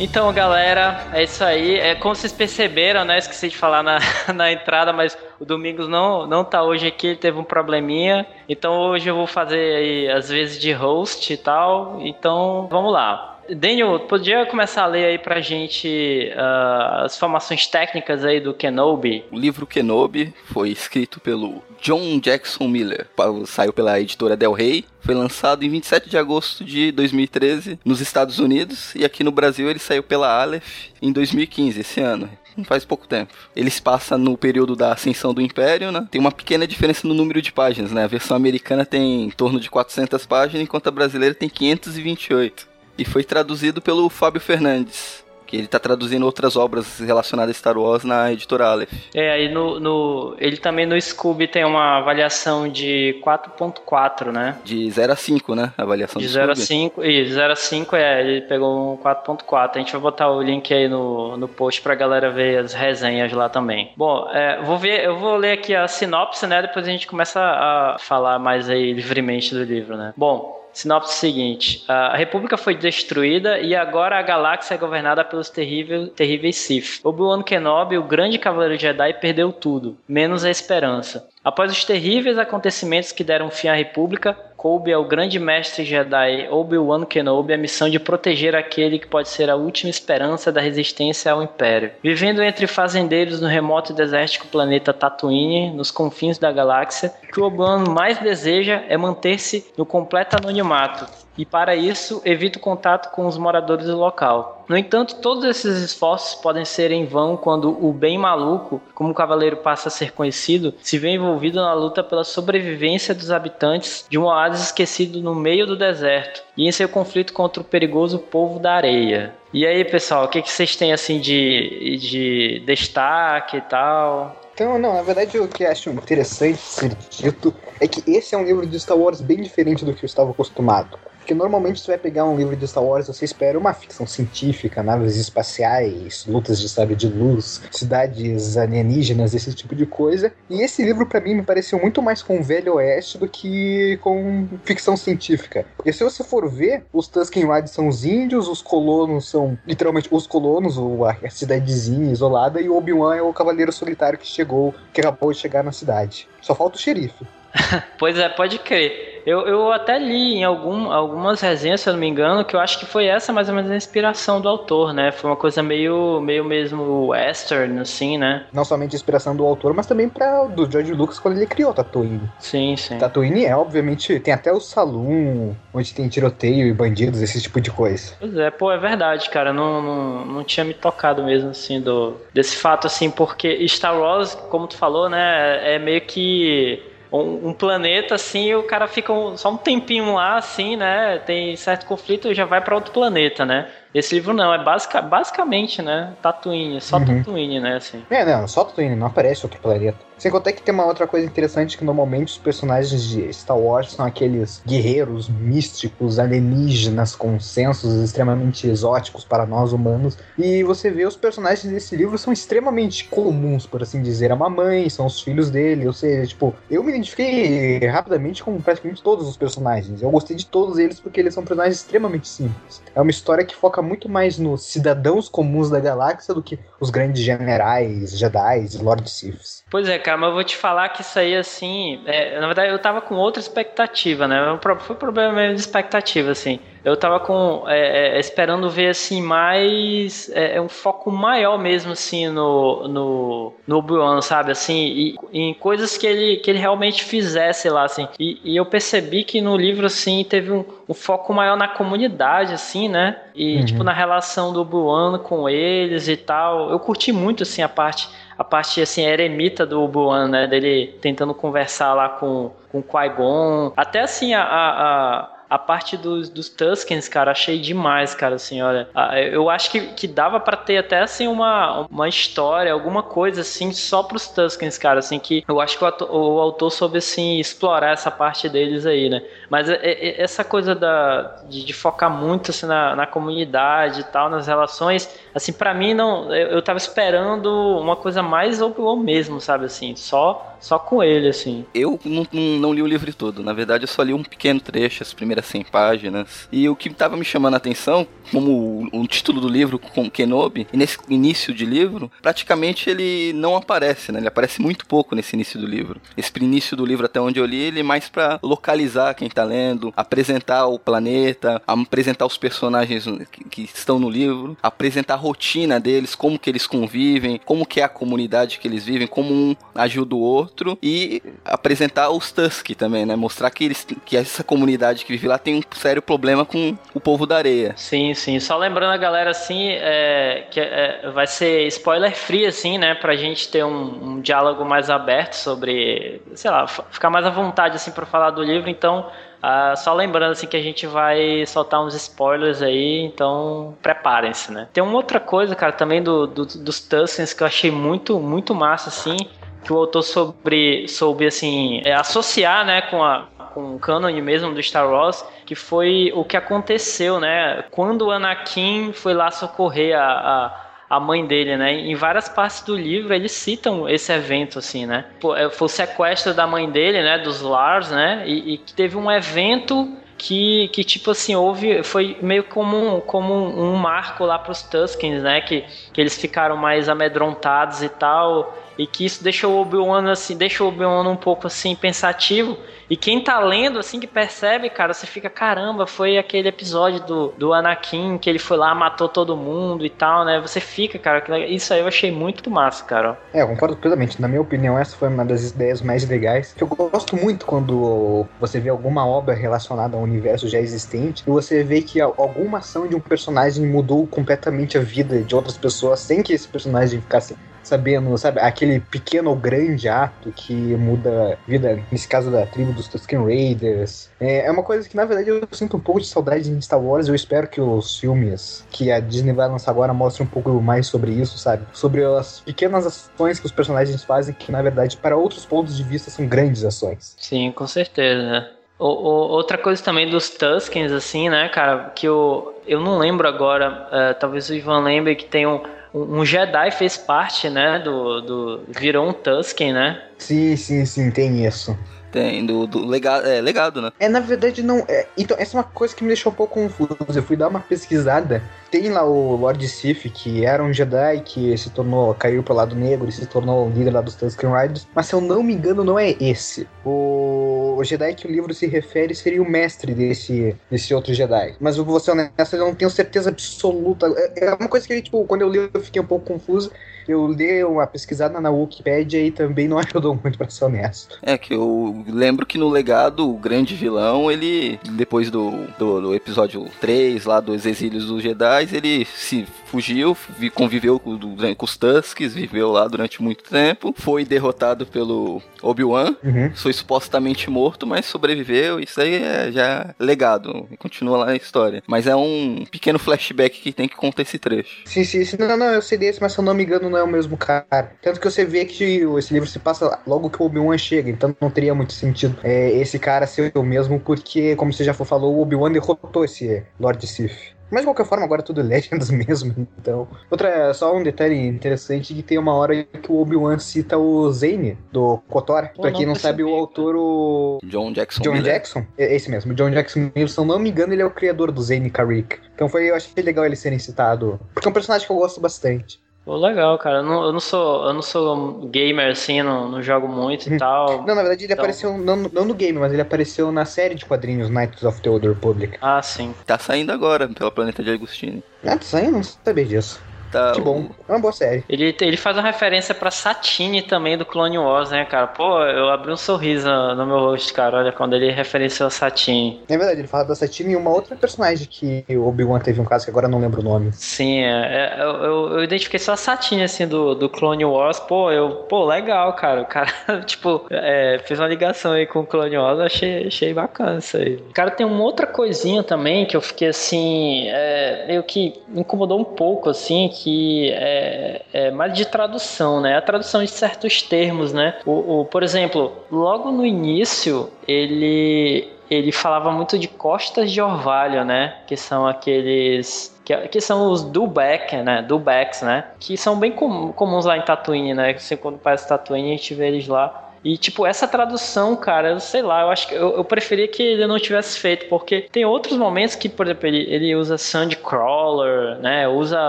Então, galera, é isso aí. É como vocês perceberam, né? Esqueci de falar na, [laughs] na entrada, mas o Domingos não, não tá hoje aqui, ele teve um probleminha. Então hoje eu vou fazer aí, às vezes, de host e tal. Então, vamos lá. Daniel, podia começar a ler aí pra gente uh, as informações técnicas aí do Kenobi? O livro Kenobi foi escrito pelo John Jackson Miller, saiu pela editora Del Rey, foi lançado em 27 de agosto de 2013 nos Estados Unidos e aqui no Brasil ele saiu pela Aleph em 2015, esse ano faz pouco tempo. Ele se passa no período da ascensão do Império, né? Tem uma pequena diferença no número de páginas, né? A versão americana tem em torno de 400 páginas, enquanto a brasileira tem 528 e foi traduzido pelo Fábio Fernandes, que ele tá traduzindo outras obras relacionadas a Star Wars na editora Aleph. É, aí no, no ele também no Scooby tem uma avaliação de 4.4, né? De 0 a 5, né? A avaliação De do 0 a Scooby. 5, e 0 a 5 é, ele pegou um 4.4. A gente vai botar o link aí no, no post pra galera ver as resenhas lá também. Bom, é, vou ver, eu vou ler aqui a sinopse, né? Depois a gente começa a falar mais aí livremente do livro, né? Bom, Sinopse seguinte: a República foi destruída e agora a galáxia é governada pelos terrível, terríveis Sith. Obi-Wan Kenobi, o grande cavaleiro Jedi, perdeu tudo, menos a esperança. Após os terríveis acontecimentos que deram fim à República, coube ao grande mestre Jedi Obi-Wan Kenobi a missão de proteger aquele que pode ser a última esperança da resistência ao Império. Vivendo entre fazendeiros no remoto e desértico planeta Tatooine, nos confins da galáxia, o que Obi-Wan mais deseja é manter-se no completo anonimato, e para isso evita o contato com os moradores do local. No entanto, todos esses esforços podem ser em vão quando o bem maluco, como o cavaleiro passa a ser conhecido, se vê envolvido na luta pela sobrevivência dos habitantes de um oásis esquecido no meio do deserto e em seu conflito contra o perigoso povo da areia. E aí, pessoal, o que, vocês têm assim de, de destaque e tal? Então, não, na verdade o que acho interessante ser dito é que esse é um livro de Star Wars bem diferente do que eu estava acostumado. Porque normalmente você vai pegar um livro de Star Wars, você espera uma ficção científica, naves espaciais, lutas de sabre de luz, cidades alienígenas, esse tipo de coisa. E esse livro para mim me pareceu muito mais com o Velho Oeste do que com ficção científica. Porque se você for ver, os Tusken Riders são os índios, os colonos são literalmente os colonos, ou a cidadezinha isolada, e o Obi-Wan é o cavaleiro solitário que chegou, que acabou de chegar na cidade. Só falta o xerife. [laughs] Pois é, pode crer. Eu, eu até li em algum, algumas resenhas, se eu não me engano, que eu acho que foi essa mais ou menos a inspiração do autor, né? Foi uma coisa meio, meio mesmo western, assim, né? Não somente a inspiração do autor, mas também para do George Lucas quando ele criou Tatooine. Sim, sim. Tatooine é, obviamente, tem até o saloon, onde tem tiroteio e bandidos, esse tipo de coisa. Pois é, pô, é verdade, cara. Não, não, não tinha me tocado mesmo, assim, do, desse fato, assim, porque Star Wars, como tu falou, né, é meio que um, um, planeta assim e o cara fica um, só um tempinho lá assim, né? Tem certo conflito e já vai para outro planeta, né? Esse livro não, é basic, basicamente, né? Tatooine, só uhum. Tatooine, né? Assim. É, não, só Tatooine, não aparece outro planeta. Sem contar que tem uma outra coisa interessante que normalmente os personagens de Star Wars são aqueles guerreiros místicos, alienígenas, com sensos extremamente exóticos para nós humanos. E você vê os personagens desse livro são extremamente comuns, por assim dizer. A mamãe, são os filhos dele, ou seja, tipo, eu me identifiquei rapidamente com praticamente todos os personagens. Eu gostei de todos eles porque eles são personagens extremamente simples. É uma história que foca muito mais nos cidadãos comuns da galáxia do que os grandes generais, Jedi, Lord Siths. Pois é, cara, mas eu vou te falar que isso aí, assim, é, na verdade eu tava com outra expectativa, né? Foi um problema mesmo de expectativa, assim. Eu tava com, é, é, esperando ver, assim, mais, é, um foco maior mesmo, assim, no, no, no Obi-Wan, sabe? Assim, e, em coisas que ele, que ele realmente fizesse lá, assim. E, e eu percebi que no livro, assim, teve um, um foco maior na comunidade, assim, né? E, uhum. tipo, na relação do Obi-Wan com eles e tal. Eu curti muito, assim, a parte a parte assim eremita do Obi-Wan, né, dele tentando conversar lá com com Qui-Gon, até assim a, a, a parte dos, dos Tuskens, cara, achei demais, cara, assim, olha. Eu acho que, que dava para ter até, assim, uma, uma história, alguma coisa, assim, só pros Tuskens, cara, assim, que eu acho que o, ator, o autor soube, assim, explorar essa parte deles aí, né? Mas é, é, essa coisa da, de, de, focar muito, assim, na, na comunidade e tal, nas relações, assim, para mim, não, eu, eu tava esperando uma coisa mais Obi-Wan mesmo, sabe, assim, só só com ele, assim. Eu não, não, li o livro todo. Na verdade, eu só li um pequeno trecho, as primeiras 100 páginas. E o que estava me chamando a atenção, como o, o, título do livro, com Kenobi, e nesse início de livro, praticamente ele não aparece, né? Ele aparece muito pouco nesse início do livro. Esse início do livro, até onde eu li, ele é mais para localizar quem tá lendo, apresentar o planeta, apresentar os personagens que, que estão no livro, apresentar a rotina deles, como que eles convivem, como que é a comunidade que eles vivem, como um ajuda o outro outro e apresentar os Tusk também, né? Mostrar que eles que essa comunidade que vive lá tem um sério problema com o povo da areia. Sim, sim. Só lembrando a galera assim, é, que é, vai ser spoiler free assim, né, pra gente ter um, um diálogo mais aberto sobre, sei lá, ficar mais à vontade assim para falar do livro, então Ah, só lembrando assim que a gente vai soltar uns spoilers aí, então preparem-se, né? Tem uma outra coisa, cara, também do, do dos Tuskens que eu achei muito, muito massa, assim, que o autor sobre, soube, assim, é, associar, né, com a, com o canon mesmo do Star Wars, que foi o que aconteceu, né? Quando o Anakin foi lá socorrer a, a a mãe dele, né? Em várias partes do livro eles citam esse evento, assim, né? É, foi o sequestro da mãe dele, né? Dos Lars, né? E, que teve um evento que, que tipo assim, houve, foi meio como um, como um marco lá para os Tuskens, né? Que, que eles ficaram mais amedrontados e tal e que isso deixou o Obi-Wan assim, deixou o Obi-Wan um pouco assim pensativo. E quem tá lendo assim que percebe, cara, você fica, caramba, foi aquele episódio do, do Anakin que ele foi lá, matou todo mundo e tal, né? Você fica, cara, isso aí eu achei muito massa, cara. É, eu concordo plenamente. Na minha opinião, essa foi uma das ideias mais legais. Eu gosto muito quando você vê alguma obra relacionada ao universo já existente e você vê que alguma ação de um personagem mudou completamente a vida de outras pessoas sem que esse personagem ficasse sabendo, sabe, aquele pequeno ou grande ato que muda a vida, nesse caso da tribo dos Tusken Raiders. É, é uma coisa que, na verdade, eu sinto um pouco de saudade em Star Wars. Eu espero que os filmes que a Disney vai lançar agora mostrem um pouco mais sobre isso, sabe? Sobre as pequenas ações que os personagens fazem, que, na verdade, para outros pontos de vista, são grandes ações. Sim, com certeza? O, o, outra coisa também dos Tuskens, assim, né, cara, que eu, eu não lembro agora, uh, talvez o Ivan lembre que tem um, um Jedi fez parte, né, do, do virou um Tusken, né? Sim, sim, sim, tem isso. Tem, do, do legado, é, legado, né? É, na verdade, não. É, então, essa é uma coisa que me deixou um pouco confuso. Eu fui dar uma pesquisada. Tem lá o Lord Sif, que era um Jedi que se tornou, caiu pro lado negro e se tornou o líder lá dos Tusken Riders. Mas se eu não me engano, não é esse. O, o Jedi que o livro se refere seria o mestre desse, desse outro Jedi. Mas eu vou ser honesto, eu não tenho certeza absoluta. É, é uma coisa que, tipo, quando eu li, eu fiquei um pouco confuso eu li uma pesquisada na Wikipedia e também não [laughs] ajudou muito, pra ser honesto. É, que eu lembro que no legado, o grande vilão, ele, depois do, do, do episódio 3, lá dos exílios dos Jedi, ele se fugiu, conviveu com, com os Tusks, viveu lá durante muito tempo, foi derrotado pelo Obi-Wan, uhum. foi supostamente morto, mas sobreviveu, isso aí é já legado, continua lá na história. Mas é um pequeno flashback que tem que contar esse trecho. Sim, sim, sim. Não, não, eu sei desse, mas se eu não me engano não é o mesmo cara. Tanto que você vê que esse livro se passa logo que o Obi-Wan chega, então não teria muito sentido é, esse cara ser o mesmo, porque, como você já falou, o Obi-Wan derrotou esse Lord Sith. Mas de qualquer forma, agora é tudo Legends [laughs] mesmo, então. Outra, só um detalhe interessante que tem uma hora que o Obi-Wan cita o Zane do KOTOR. Pra quem não, sabe, o autor, o. John Jackson. John Miller. Jackson? É esse mesmo, John Jackson Miller, se eu não me engano, ele é o criador do Zane Carrick. Então foi, eu achei legal ele serem citado. Porque é um personagem que eu gosto bastante. Pô, legal, cara. Eu não, eu não, sou, eu não sou gamer assim, não, não jogo muito e uhum. tal. Não, na verdade ele então... apareceu não, não no game, mas ele apareceu na série de quadrinhos Knights of the Old Republic. Ah, sim. Tá saindo agora pela Planeta de Agostini. Ah, tá saindo? Não sabia disso. Tá, que bom. É uma boa série. Ele, ele faz uma referência pra Satine também do Clone Wars, né, cara? Pô, eu abri um sorriso no meu rosto, cara. Olha, quando ele referenciou a Satine. É verdade, ele fala da Satine e uma outra personagem que o Obi-Wan teve um caso que agora não lembro o nome. Sim, é, é, eu, eu, eu, identifiquei só a Satine, assim, do, do Clone Wars. Pô, eu, pô, legal, cara. O cara, [laughs] tipo, é, fez uma ligação aí com o Clone Wars. Achei, achei bacana isso aí. Cara, tem uma outra coisinha também que eu fiquei assim, é, meio que me incomodou um pouco, assim, que que é, é, mais de tradução, né? A tradução de certos termos, né? O, o, por exemplo, logo no início ele ele falava muito de costas de orvalho, né? Que são aqueles que, que, são os dubek, né? Dubeks, né? Que são bem com, comuns lá em Tatooine, né? Você quando faz Tatooine a gente vê eles lá. E, tipo, essa tradução, cara, eu sei lá, eu acho que eu, eu preferia que ele não tivesse feito, porque tem outros momentos que, por exemplo, ele, ele usa sandcrawler, né? Usa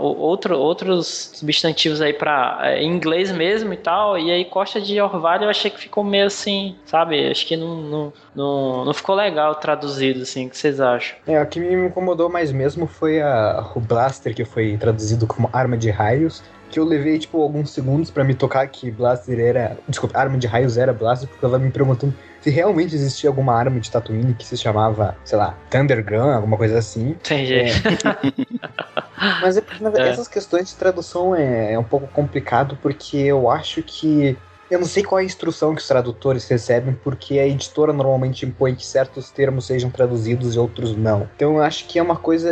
outro, outros substantivos aí pra, é, em inglês mesmo e tal. E aí, Costa de Orvalho, eu achei que ficou meio assim, sabe? Acho que não, não, não, não ficou legal traduzido, assim. O que vocês acham? É, o que me incomodou mais mesmo foi a, o Blaster, que foi traduzido como arma de raios que eu levei, tipo, alguns segundos para me tocar que Blaster era. Desculpa, arma de raios era Blaster, porque eu tava me perguntando se realmente existia alguma arma de Tatooine que se chamava, sei lá, Thunder Gun, alguma coisa assim. Entendi. É. [laughs] Mas é, na verdade, é. essas questões de tradução é, é um pouco complicado, porque eu acho que Eu não sei qual é a instrução que os tradutores recebem, porque a editora normalmente impõe que certos termos sejam traduzidos e outros não. Então eu acho que é uma coisa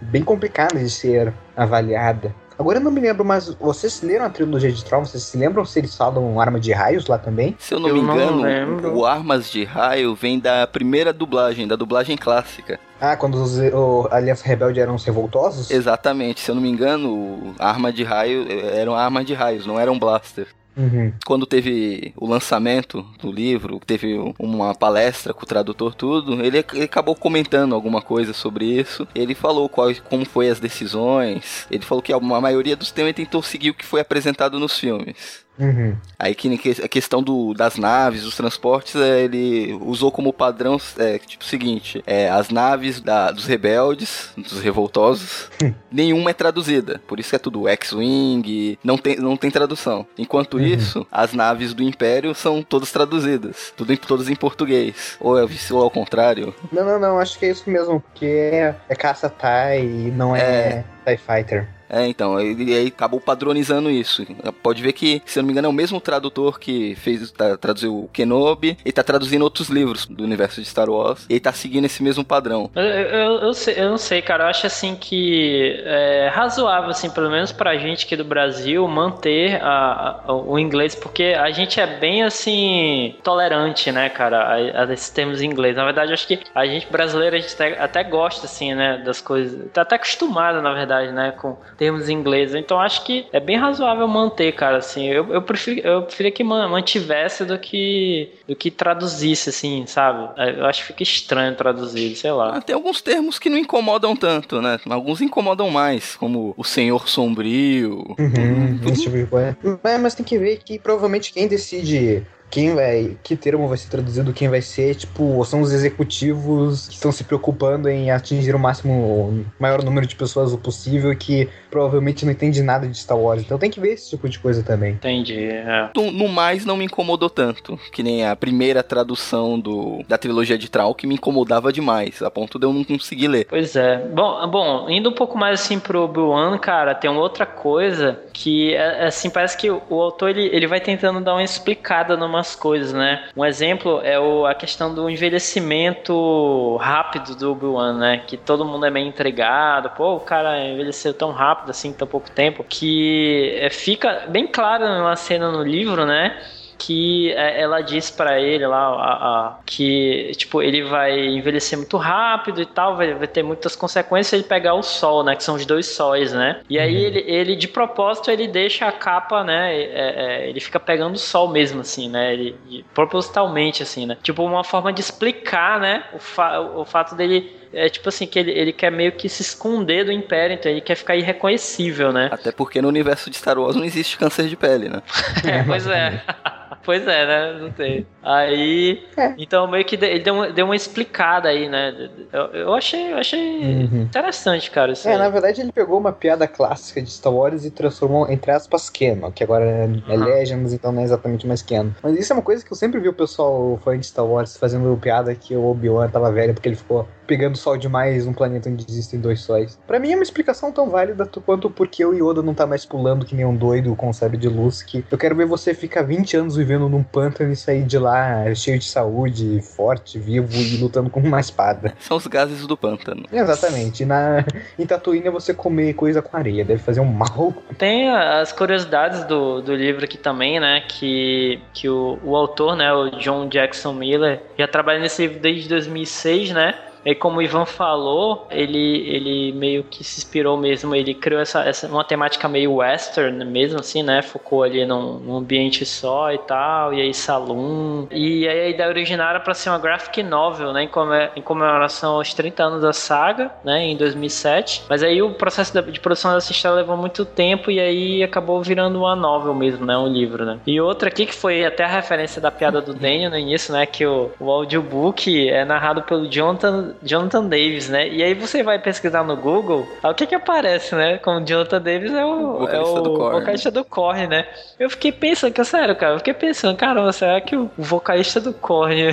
bem complicada de ser avaliada. Agora eu não me lembro, mas vocês leram a trilogia de Tron? Vocês se lembram se eles falam arma de raios lá também? Se eu não eu me engano, o Armas de Raio vem da primeira dublagem, da dublagem clássica. Ah, quando os o Aliança Rebelde eram os revoltosos? Exatamente, se eu não me engano, arma de raio eram armas de raios, não eram blaster. Uhum. Quando teve o lançamento do livro, teve uma palestra com o tradutor tudo, ele, ele acabou comentando alguma coisa sobre isso. Ele falou qual, como foi as decisões. Ele falou que a maioria dos temas tentou seguir o que foi apresentado nos filmes. Uhum. Aí que a questão do, das naves, dos transportes, é, ele usou como padrão, é, tipo o seguinte, é, as naves da, dos rebeldes, dos revoltosos, hum. [laughs] nenhuma é traduzida. Por isso é tudo X-Wing, não tem, não tem tradução. Enquanto uhum. isso, as naves do Império são todas traduzidas, tudo em, todas em português. Ou é ou ao contrário. Não, não, não, acho que é isso mesmo, porque é, é caça-TIE e não é, é TIE Fighter. É, então, ele aí acabou padronizando isso. Pode ver que, se eu não me engano, é o mesmo tradutor que fez, tá, traduziu o Kenobi e tá traduzindo outros livros do universo de Star Wars. E ele tá seguindo esse mesmo padrão. Eu, eu, eu, sei, eu não sei, cara. Eu acho assim que é razoável, assim, pelo menos pra gente aqui do Brasil, manter a, a, o inglês, porque a gente é bem assim tolerante, né, cara, a, a esses termos em inglês. Na verdade, eu acho que a gente brasileiro, a gente até, até gosta, assim, né, das coisas. Tá até acostumado, na verdade, né, com termos em inglês. Então acho que é bem razoável manter, cara, assim. Eu, eu, prefiro, eu preferia que mantivesse do que, do que traduzisse, assim, sabe? Eu acho que fica estranho traduzir, sei lá. Ah, tem alguns termos que não incomodam tanto, né? Alguns incomodam mais, como o Senhor Sombrio. Uhum, esse tipo de coisa. Mas tem que ver que provavelmente quem decide quem vai, que termo vai ser traduzido, quem vai ser, tipo, são os executivos que estão se preocupando em atingir o máximo, o maior número de pessoas possível que provavelmente não entende nada de Star Wars. Então tem que ver esse tipo de coisa também. Entendi. É. No, no, mais não me incomodou tanto, que nem a primeira tradução do, da trilogia de Trau que me incomodava demais, a ponto de eu não conseguir ler. Pois é. Bom, bom indo um pouco mais assim pro Obi-Wan, cara, tem uma outra coisa que, é, assim, parece que o, o autor ele, ele vai tentando dar uma explicada numa algumas coisas, né? Um exemplo é o, a questão do envelhecimento rápido do Obi-Wan, né? Que todo mundo é meio entregado. Pô, o cara envelheceu tão rápido assim, tão pouco tempo. Que é, fica bem claro numa cena no livro, né? Que é, ela diz para ele lá a, a, que tipo ele vai envelhecer muito rápido e tal, vai, vai, ter muitas consequências ele pegar o sol, né, que são os dois sóis, né? E aí uhum. ele, ele de propósito ele deixa a capa, né? É, é, ele fica pegando o sol mesmo assim, né? Ele, propositalmente assim, né? Tipo uma forma de explicar, né? O, fa o fato dele é tipo assim, que ele, ele quer meio que se esconder do Império, então ele quer ficar irreconhecível, né? Até porque no universo de Star Wars não existe câncer de pele, né? [laughs] é, pois é. [laughs] pois é, né? Não sei. Aí. É. Então meio que ele deu uma, deu uma explicada aí, né? Eu, eu achei, eu achei uhum. interessante, cara. é, aí. na verdade ele pegou uma piada clássica de Star Wars e transformou, entre aspas, Canon, que agora é, é uhum. Legends, então não é exatamente mais Canon. Mas isso é uma coisa que eu sempre vi o pessoal fã de Star Wars fazendo piada que o Obi-Wan tava velho porque ele ficou pegando sol demais num planeta onde existem dois sóis. Para mim é uma explicação tão válida quanto porque o Yoda não tá mais pulando que nem um doido com o sabre de luz, que eu quero ver você ficar 20 anos vivendo num pântano e sair de lá cheio de saúde, forte, vivo e lutando com uma espada. [laughs] São os gases do pântano. Exatamente. Na, em Tatooine é você comer coisa com areia, deve fazer um mal. [laughs] Tem as curiosidades do, do livro aqui também, né, que, que o, o autor, né, o John Jackson Miller, já trabalha nesse livro desde 2006, né, e como o Ivan falou, ele, ele meio que se inspirou mesmo, ele criou essa, essa uma temática meio western mesmo, assim, né? Focou ali num, num ambiente só e tal, e aí saloon. E aí a ideia original era para ser uma graphic novel, né? Em comemoração aos 30 anos da saga, né? Em 2007. Mas aí o processo de produção dessa história levou muito tempo e aí acabou virando uma novel mesmo, né? Um livro, né? E outra aqui que foi até a referência da piada do Daniel no início, né? Que o, o audiobook é narrado pelo Jonathan Jonathan, Davis, né? E aí você vai pesquisar no Google, o que que aparece, né? Como Jonathan Davis é o, é o do Korn. vocalista do Korn, né? Eu fiquei pensando, que sério, cara, eu fiquei pensando, caramba, será que o vocalista do Korn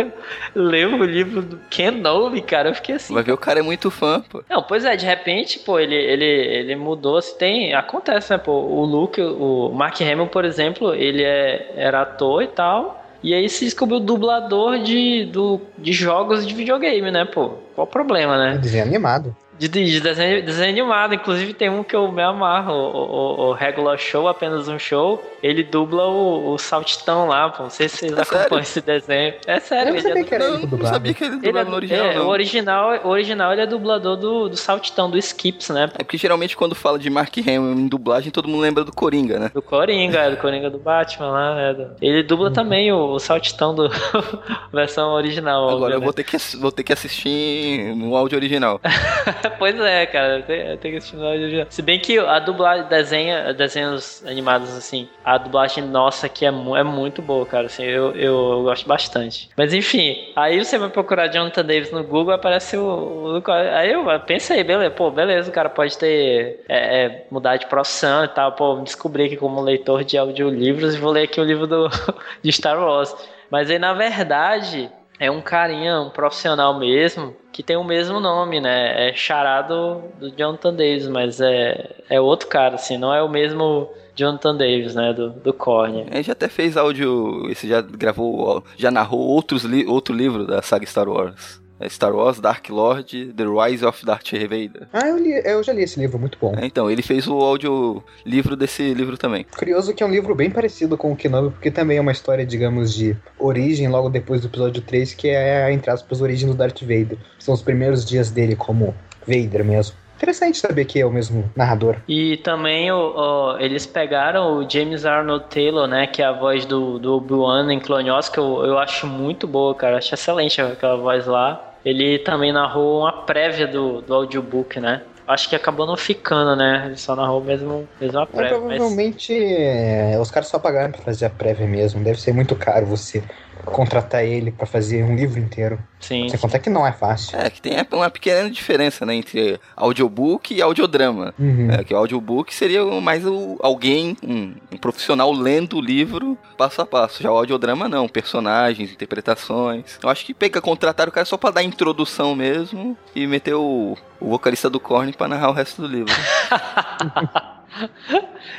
[laughs] leu o livro do Ken Nolan, cara? Eu fiquei assim. Vai ver, o cara é muito fã, pô. Não, pois é, de repente, pô, ele, ele, ele mudou, se tem, acontece, né, pô, o Luke, o Mark Hamill, por exemplo, ele é, era ator e tal, e aí se descobriu dublador de, do, de jogos de videogame, né, pô, qual o problema, né? Desenho animado. De, de, de desenho, desenho animado, inclusive tem um que eu me amarro, o, o, o Regular Show, apenas um show, ele dubla o, o Saltitão lá, pô. Não sei se vocês É acompanham sério? esse desenho. É sério, Eu não ele sabia é que era ele Não, não sabia que ele ele dublava é, no original, é, não. o original, o original ele é dublador do, do Saltitão, do Skips, né? É porque geralmente quando fala de Mark Hamill em dublagem, todo mundo lembra do Coringa, né? Do Coringa, é, do Coringa do Batman lá, né? Ele dubla também o, o Saltitão do [laughs] versão original. Agora eu óbvio, vou ter, que, vou ter que assistir no áudio original. [laughs] [laughs] Pois é, cara, tem, que original. Se bem que a dublagem, desenha, desenhos animados, assim, a dublagem nossa aqui é, é muito boa, cara, assim, eu, eu, eu gosto bastante. Mas enfim, aí você vai procurar Jonathan Davis no Google, aparece o, o aí eu pensei, beleza, pô, beleza, o cara pode ter é, é, mudar de profissão e tal, pô, descobri aqui como leitor de audiolivros e vou ler aqui o livro do, [laughs] de Star Wars. Mas aí, na verdade, é um carinha, um profissional mesmo, que tem o mesmo nome, né? É charado do Jonathan Davis, mas é, é outro cara, assim, não é o mesmo Jonathan Davis, né? Do, do Korn. Ele já até fez áudio, esse já gravou, já narrou outros li, outro livro da saga Star Wars. É Star Wars, Dark Lord, The Rise of Darth Vader. Ah, eu, li, eu já li esse livro, muito bom. É, Então, ele fez o áudio livro desse livro também. Curioso que é um livro bem parecido com o Kenobi, porque também é uma história, digamos, de origem, logo depois do episódio 3, que é, entre aspas, a origem do Darth Vader. São os primeiros dias dele como Vader mesmo. Interessante saber que é o mesmo narrador. E também o, o- eles pegaram o James Arnold Taylor, né? Que é a voz do, do Obi-Wan em Clone Wars, que eu, eu acho muito boa, cara. Acho excelente aquela voz lá. Ele também narrou uma prévia do, do audiobook, né? Acho que acabou não ficando, né? Ele só narrou mesmo, mesmo a É, prévia. mas- provavelmente é, os caras só pagaram pra fazer a prévia mesmo. Deve ser muito caro você contratar ele pra fazer um livro inteiro. Sim. Sem contar que não é fácil. É, que tem uma pequena diferença, né, entre audiobook e audiodrama. Uhum. É, que o audiobook seria mais o, alguém, um, um profissional lendo o livro passo a passo. Já o audiodrama não, personagens, interpretações. Eu acho que pega contratar o cara só pra dar introdução mesmo e meter o, o vocalista do Korn pra narrar o resto do livro. [laughs]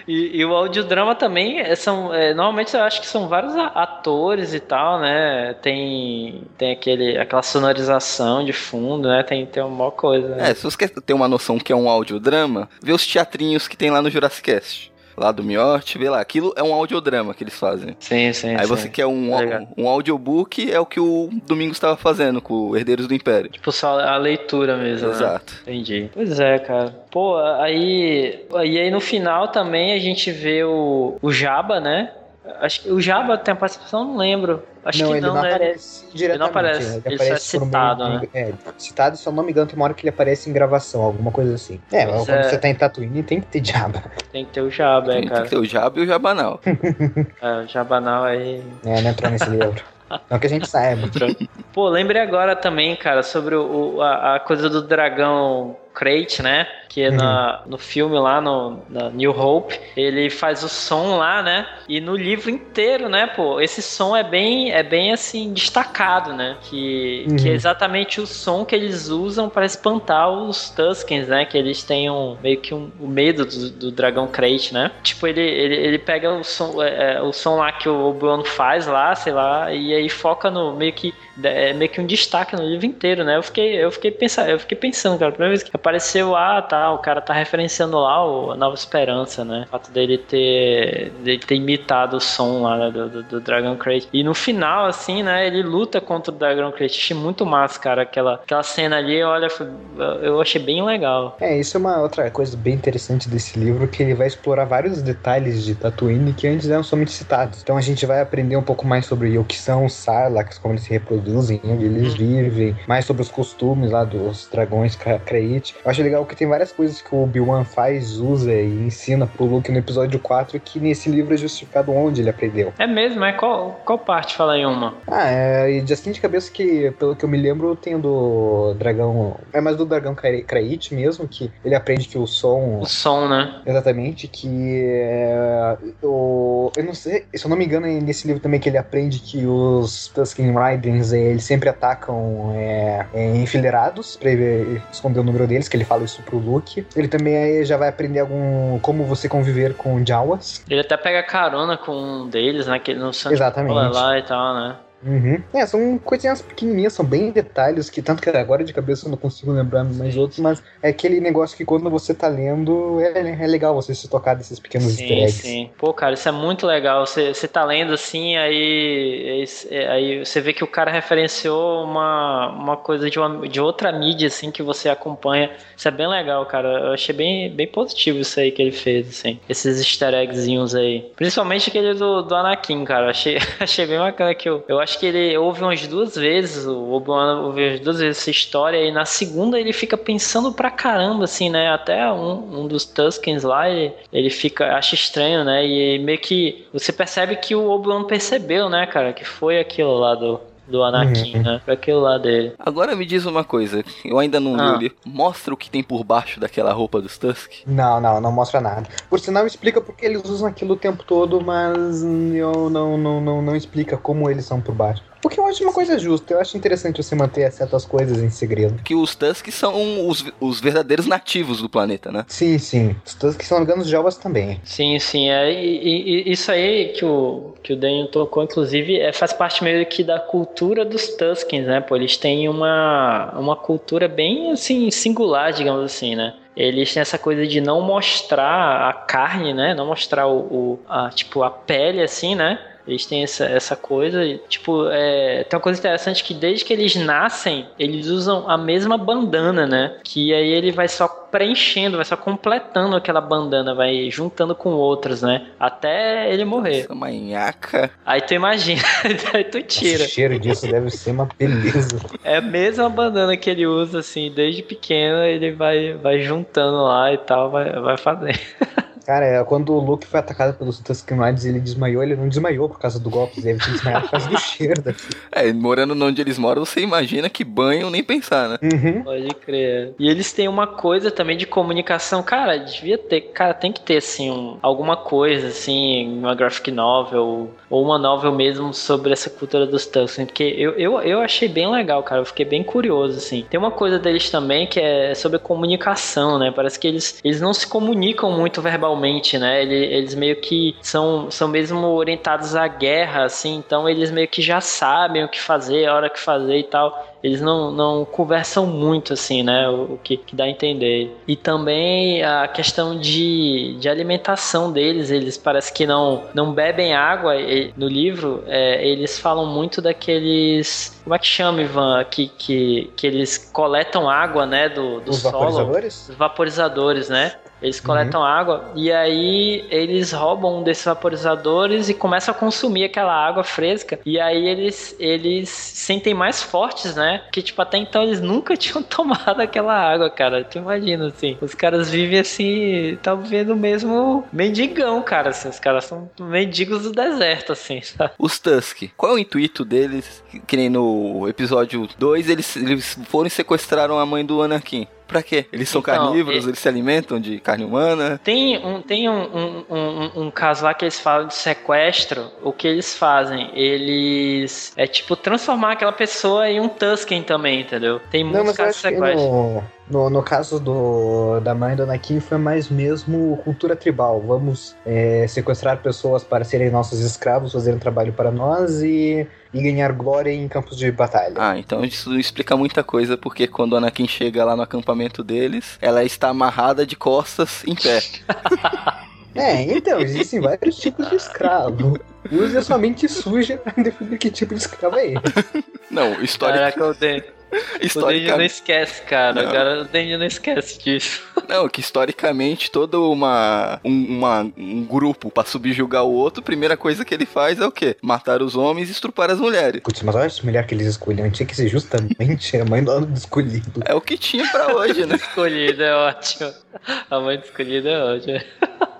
E, e o audiodrama também é, são. é, normalmente eu acho que são vários atores e tal, né? Tem, tem aquele, aquela sonorização de fundo, né? Tem, tem uma coisa. né? É, se você quer ter uma noção que é um audiodrama, vê os teatrinhos que tem lá no Jurassic Cast. Lá do Miotti, vê lá. Aquilo é um audiodrama que eles fazem. Sim, sim. Aí sim. você quer um, Tá um audiobook, é o que o Domingos estava fazendo com o Herdeiros do Império. Tipo, só a leitura mesmo. né? Exato. Entendi. Pois é, cara. Pô, aí. E aí no final também a gente vê o, o Jabba, né? Acho que o Jabba tem a participação, não lembro. Acho não, que ele não, não né? aparece Ele diretamente. não aparece. Ele, Ele, só é aparece por meio citado, de- né? É, citado, se eu não me engano, tem uma hora que ele aparece em gravação, alguma coisa assim. É, Pois quando é. você tá em Tatooine, tem que ter diabo. Tem que ter o Jabba, é, Tem, tem cara. que ter o Jabba e o Jabanal. [laughs] É, o Jabanal aí. É, não entrou nesse livro. Não que a gente saiba. [laughs] Pô, lembrei agora também, cara, sobre o, o- a, a coisa do dragão Crate, né? Que é na, no filme lá, no na New Hope, ele faz o som lá, né? E no livro inteiro, né, pô, esse som é bem, é bem assim, destacado, né? Que, Uhum. que é exatamente o som que eles usam para espantar os Tuskens, né? Que eles têm um, meio que um, o medo do, do dragão Crate, né? Tipo, ele, ele, ele pega o som, é, é, o som lá que o Obi-Wan faz lá, sei lá, e aí foca no meio que é meio que um destaque no livro inteiro, né? Eu fiquei, eu fiquei pensando, eu fiquei pensando, cara, a primeira vez que apareceu, ah, tá, o cara tá referenciando lá o Nova Esperança, né? O fato dele ter, dele ter imitado o som lá né, do, do, do Dragon Crate. E no final, assim, né, ele luta contra o Dragon Crate. Achei muito massa, cara, aquela, aquela cena ali, olha, eu achei bem legal. É, isso é uma outra coisa bem interessante desse livro, que ele vai explorar vários detalhes de Tatooine que antes eram somente citados. Então a gente vai aprender um pouco mais sobre o que são os Sarlaccs, como eles se reproduzem, onde eles vivem, mais sobre os costumes lá dos dragões Kra- Krayt. Eu acho legal que tem várias coisas que o Obi-Wan faz, usa e ensina pro Luke no episódio 4 que nesse livro é justificado onde ele aprendeu. É mesmo? É qual, qual parte? Fala aí uma. Ah, é, e de assim de cabeça que, pelo que eu me lembro, tem do dragão. É mais do dragão Krait mesmo, que ele aprende que o som. O som, né? Exatamente, que é, o. Eu não sei, se eu não me engano, é nesse livro também que ele aprende que os Tusken Riders é, eles sempre atacam é, é, enfileirados pra ele esconder o número deles, que ele fala isso pro Luke. Ele também já vai aprender algum como você conviver com Jawas. Ele até pega carona com um deles, né? Que ele Santo Exatamente. lá e tal, né? Uhum. É, são coisinhas pequenininhas, são bem detalhes, que tanto que agora de cabeça eu não consigo lembrar mais sim, outros, mas é aquele negócio que quando você tá lendo, é, é legal você se tocar desses pequenos sim, easter eggs. Sim, Pô, cara, isso é muito legal. Você, você tá lendo assim, aí, aí você vê que o cara referenciou uma, uma coisa de, uma, de outra mídia, assim, que você acompanha. Isso é bem legal, cara. Eu achei bem, bem positivo isso aí que ele fez, assim. Esses easter eggzinhos aí. Principalmente aquele do, do Anakin, cara. Achei, [laughs] achei bem bacana que eu, eu acho que ele ouve umas duas vezes, o Obi-Wan ouve umas duas vezes essa história, e na segunda ele fica pensando pra caramba, assim, né? Até um, um dos Tuskens lá, ele, ele fica, acha estranho, né? E meio que você percebe que o Obi-Wan percebeu, né, cara, que foi aquilo lá do, do Anakin, uhum. né? Foi aquilo lá dele. Agora me diz uma coisa, eu ainda não ah. li. Mostra o que tem por baixo daquela roupa dos Tusk? Não, não, não mostra nada. Por sinal, explica porque eles usam aquilo o tempo todo, mas eu não, não, não, não explica como eles são por baixo. O que eu acho uma coisa justa. Eu acho interessante você manter certas coisas em segredo. Que os Tusks são os, os verdadeiros nativos do planeta, né? Sim, sim. Os Tusks são os Javas também. Sim, sim. É, e, e, isso aí que o, que o Daniel tocou, inclusive, é, faz parte meio que da cultura dos Tuskens, né? Pô, eles têm uma, uma cultura bem, assim, singular, digamos assim, né? eles têm essa coisa de não mostrar a carne, né? Não mostrar o, o a, tipo a pele assim, né? Eles têm essa, essa coisa, tipo, é, tem uma coisa interessante que desde que eles nascem, eles usam a mesma bandana, né? Que aí ele vai só preenchendo, vai só completando aquela bandana, vai juntando com outras, né? Até ele morrer. Essa manhaca. Aí tu imagina, [laughs] aí tu tira. O cheiro disso deve ser uma beleza. É a mesma bandana que ele usa, assim, desde pequeno, ele vai, vai juntando lá e tal, vai, vai fazendo. Cara, é, quando o Luke foi atacado pelos Tuscanoides e ele desmaiou, ele não desmaiou por causa do golpe, ele tinha desmaiado por causa do [laughs] cheiro daqui. É, morando onde eles moram, você imagina que banho nem pensar, né? Uhum. Pode crer. E eles têm uma coisa também de comunicação, cara, devia ter, cara, tem que ter, assim, um, alguma coisa, assim, uma graphic novel, ou uma novel mesmo sobre essa cultura dos Tusken, porque eu, eu, eu achei bem legal, cara, eu fiquei bem curioso, assim. Tem uma coisa deles também que é sobre comunicação, né? Parece que eles, eles não se comunicam muito verbalmente né? Eles meio que são, são mesmo orientados à guerra, assim, então eles meio que já sabem o que fazer, a hora que fazer e tal eles não, não conversam muito, assim, né? O, o que, que, dá a entender. E também a questão de, de alimentação deles, eles parece que não, não bebem água. E, no livro, é, eles falam muito daqueles. Como é que chama, Ivan? Que, que, que eles coletam água, né? Do, do Os solo. vaporizadores? Os vaporizadores, né? Eles coletam uhum. água e aí eles roubam um desses vaporizadores e começam a consumir aquela água fresca. E aí eles, eles sentem mais fortes, né? Que tipo, até então eles nunca [laughs] tinham tomado aquela água, cara. Tu imagina, assim. Os caras vivem assim, estão vivendo mesmo mendigão, cara. Assim. Os caras são mendigos do deserto, assim, [laughs] sabe? Os Tusk, qual é o intuito deles? Que nem no episódio 2, eles, eles foram e sequestraram a mãe do Anakin. Pra quê? Eles são então, carnívoros, é... eles se alimentam de carne humana? Tem, um, tem um, um, um, um, caso lá que eles falam de sequestro. O que eles fazem? Eles. É tipo transformar aquela pessoa em um Tusken também, entendeu? Tem Não, muitos casos de sequestro. No, no, no, caso do, da mãe do Anakin foi mais mesmo cultura tribal. Vamos é, sequestrar pessoas para serem nossos escravos, fazerem trabalho para nós e e ganhar glória em campos de batalha. Ah, então isso explica muita coisa, porque quando a Anakin chega lá no acampamento deles, ela está amarrada de costas em pé. [laughs] É, então, existem vários tipos de escravo. Use a sua mente suja pra definir que tipo de escravo é ele. Não, história. Caraca, eu tenho. [laughs] O Dandy não esquece, cara. Não. Agora o Dandy não esquece disso. [laughs] Não, que historicamente todo uma, um, uma- um grupo pra subjugar o outro, a primeira coisa que ele faz é o quê? Matar os homens e estrupar as mulheres. Putz, mas olha essa mulher que eles escolheram. Tinha que ser justamente a mãe do ano do escolhido. É o que tinha pra hoje, né? [laughs] Escolhido é ótimo. A mãe do escolhido é ótima.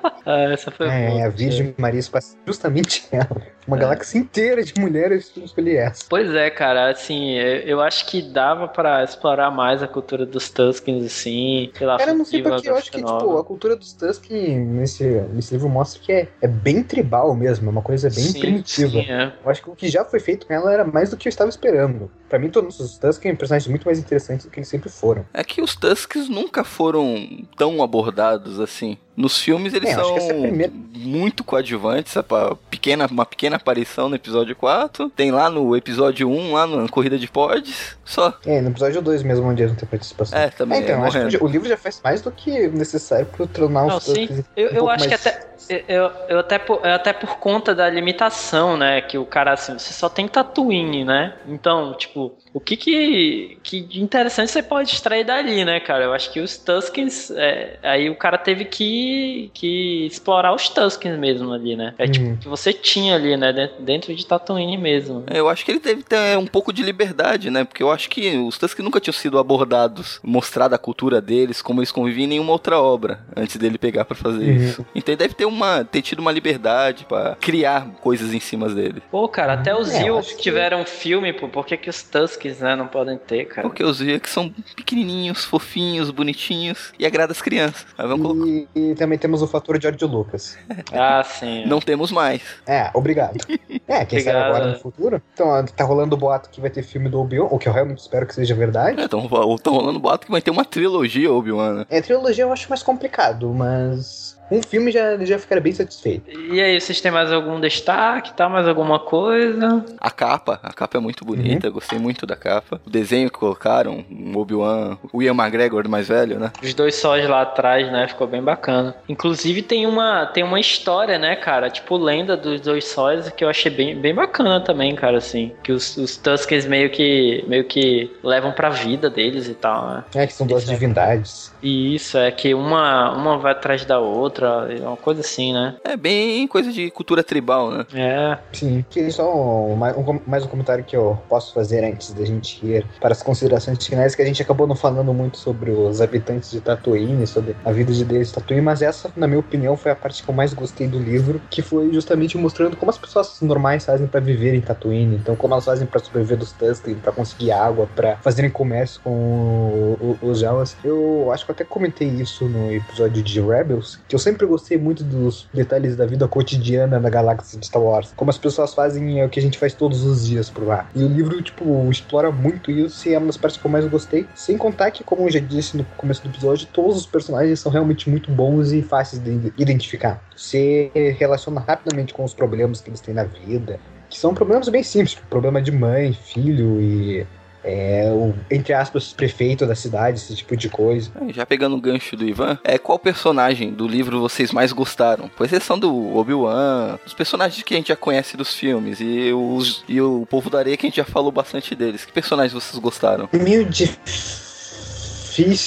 [laughs] Ah, essa foi É, boa. a Virgem Maria Espacial, justamente [laughs] ela. Uma galáxia inteira de mulheres que escolher essa. Pois é, cara, assim, eu acho que dava pra explorar mais a cultura dos Tuskens, assim, pela Cara, eu não sei porque eu acho que, tipo, a cultura dos Tusken nesse, nesse livro mostra que é, é bem tribal mesmo, é uma coisa bem Sim, primitiva. sim, é. Eu acho que o que já foi feito com ela era mais do que eu estava esperando. Pra mim, todos os Tusken são personagens muito mais interessantes do que eles sempre foram. É que os Tusks nunca foram tão abordados assim. Nos filmes eles É, são que é primeira- muito coadjuvantes, é pequena, uma pequena aparição no episódio 4. Tem lá no episódio 1, lá na Corrida de Pods, só. É, no episódio 2 mesmo, onde eles não têm participação. É, também, então, é acho que o livro já faz mais do que necessário pra tornar Não, os sim. Tuskens Eu, um acho que mais- até. Eu, eu até, por, é até por conta da limitação, né? Que o cara, assim, você só tem Tatooine, né? Então, tipo, o que que, que de interessante você pode extrair dali, né, cara? Eu acho que os Tuskens. é, aí o cara teve que, que explorar os Tuskens mesmo ali, né? É tipo, Uhum. que você tinha ali, né? Dentro, dentro de Tatooine mesmo. Eu acho que ele deve ter um pouco de liberdade, né? Porque eu acho que os Tusks nunca tinham sido abordados, mostrada a cultura deles, como eles conviviam em nenhuma outra obra, antes dele pegar pra fazer Uhum. isso. Então ele deve ter, uma, ter tido uma liberdade pra criar coisas em cima dele. Pô, cara, até os É, Ewoks que- tiveram um filme, pô. Por que, que os Tuskens, né, não podem ter, cara? Porque os que são pequenininhos, fofinhos, bonitinhos e agrada as crianças. Mas vamos colocar. E, e também temos o fator George Lucas. [laughs] Ah, sim. Não temos mais. É, obrigado. [laughs] É, quem sabe agora no futuro. Então, tá rolando o boato que vai ter filme do Obi-Wan, o que eu realmente espero que seja verdade. Estão rolando boato que vai ter uma trilogia, Obi-Wan. né? É, trilogia eu acho mais complicado, mas um filme já, já ficaria bem satisfeito. E aí, vocês têm mais algum destaque? Tá? Mais alguma coisa? A capa, a capa é muito bonita, gostei muito da capa. O desenho que colocaram, um Obi-Wan, o Ian McGregor mais velho, né? Os dois sóis lá atrás, né? Ficou bem bacana. Inclusive tem uma, tem uma história, né, cara? Tipo, lenda dos dois sóis que eu achei bem, bem bacana também, cara, assim. Que os, os Tuskens meio que, meio que levam pra vida deles e tal, né? É, que são duas divindades. E isso, é que uma, uma vai atrás da outra, é uma coisa assim, né? É bem coisa de cultura tribal, né? É. Sim. Que só um, mais, um, mais um comentário que eu posso fazer antes da gente ir para as considerações finais, que a gente acabou não falando muito sobre os habitantes de Tatooine, sobre a vida de deles de Tatooine, mas essa, na minha opinião, foi a parte que eu mais gostei do livro, que foi justamente mostrando como as pessoas normais fazem para viver em Tatooine, então como elas fazem para sobreviver dos Tusken, para conseguir água, para fazerem comércio com o- o- os Jawas. Eu acho que eu até comentei isso no episódio de Rebels, que eu sempre gostei muito dos detalhes da vida cotidiana na galáxia de Star Wars. Como as pessoas fazem é o que a gente faz todos os dias por lá. E o livro, tipo, explora muito isso e é uma das partes que eu mais gostei. Sem contar que, como eu já disse no começo do episódio, todos os personagens são realmente muito bons e fáceis de identificar. Você relaciona rapidamente com os problemas que eles têm na vida, que são problemas bem simples, tipo, problema de mãe, filho e é, o, entre aspas, prefeito da cidade, esse tipo de coisa. Já pegando o gancho do Ivan, é qual personagem do livro vocês mais gostaram? Com exceção do Obi-Wan, os personagens que a gente já conhece dos filmes e, os, e o Povo da Areia que a gente já falou bastante deles. Que personagens vocês gostaram? Meio difícil,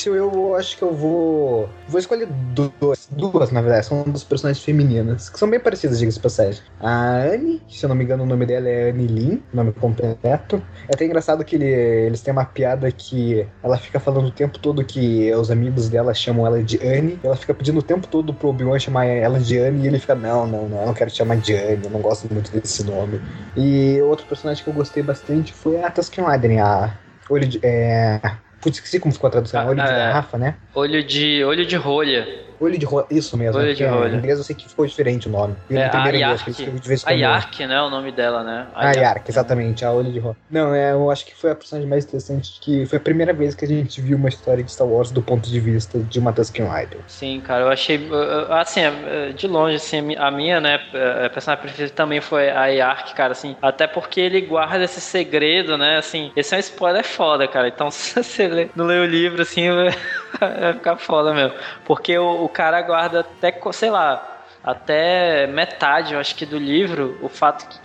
eu acho que eu vou. Vou escolher duas, duas, na verdade, são duas personagens femininas, que são bem parecidas, diga-se de passagem. A Anne, se eu não me engano, o nome dela é Anne Lin, nome completo. É até engraçado que ele- eles têm uma piada que ela fica falando o tempo todo que os amigos dela chamam ela de Anne, ela fica pedindo o tempo todo pro Obi-Wan chamar ela de Anne, e ele fica, não, não, não, eu não quero te chamar de Anne, eu não gosto muito desse nome. E outro personagem que eu gostei bastante foi a Tusken Laden, a olho de. É... Putz, esqueci como ficou a tradução, olho de é. garrafa, né? Olho de, olho de rolha. Olho de rolha, isso mesmo. Olho é de é, rolha. Em inglês eu sei que ficou diferente o nome. É, a. Yark, né? O nome dela, né? A Yark, exatamente, a Olho de Rola. Não, é, eu acho que foi a personagem mais interessante, que foi a primeira vez que a gente viu uma história de Star Wars do ponto de vista de uma Tusken Rider. Sim, cara, eu achei. Assim, uh, de longe, assim, a mi- a minha, né, a personagem preferida também foi a Yark, cara, assim. Até porque ele guarda esse segredo, né, assim. Esse é um spoiler foda, cara. Então, [laughs] se você não lê o livro, assim, [laughs] vai ficar foda mesmo. Porque o cara guarda até, sei lá. até metade, eu acho que do livro, o fato que,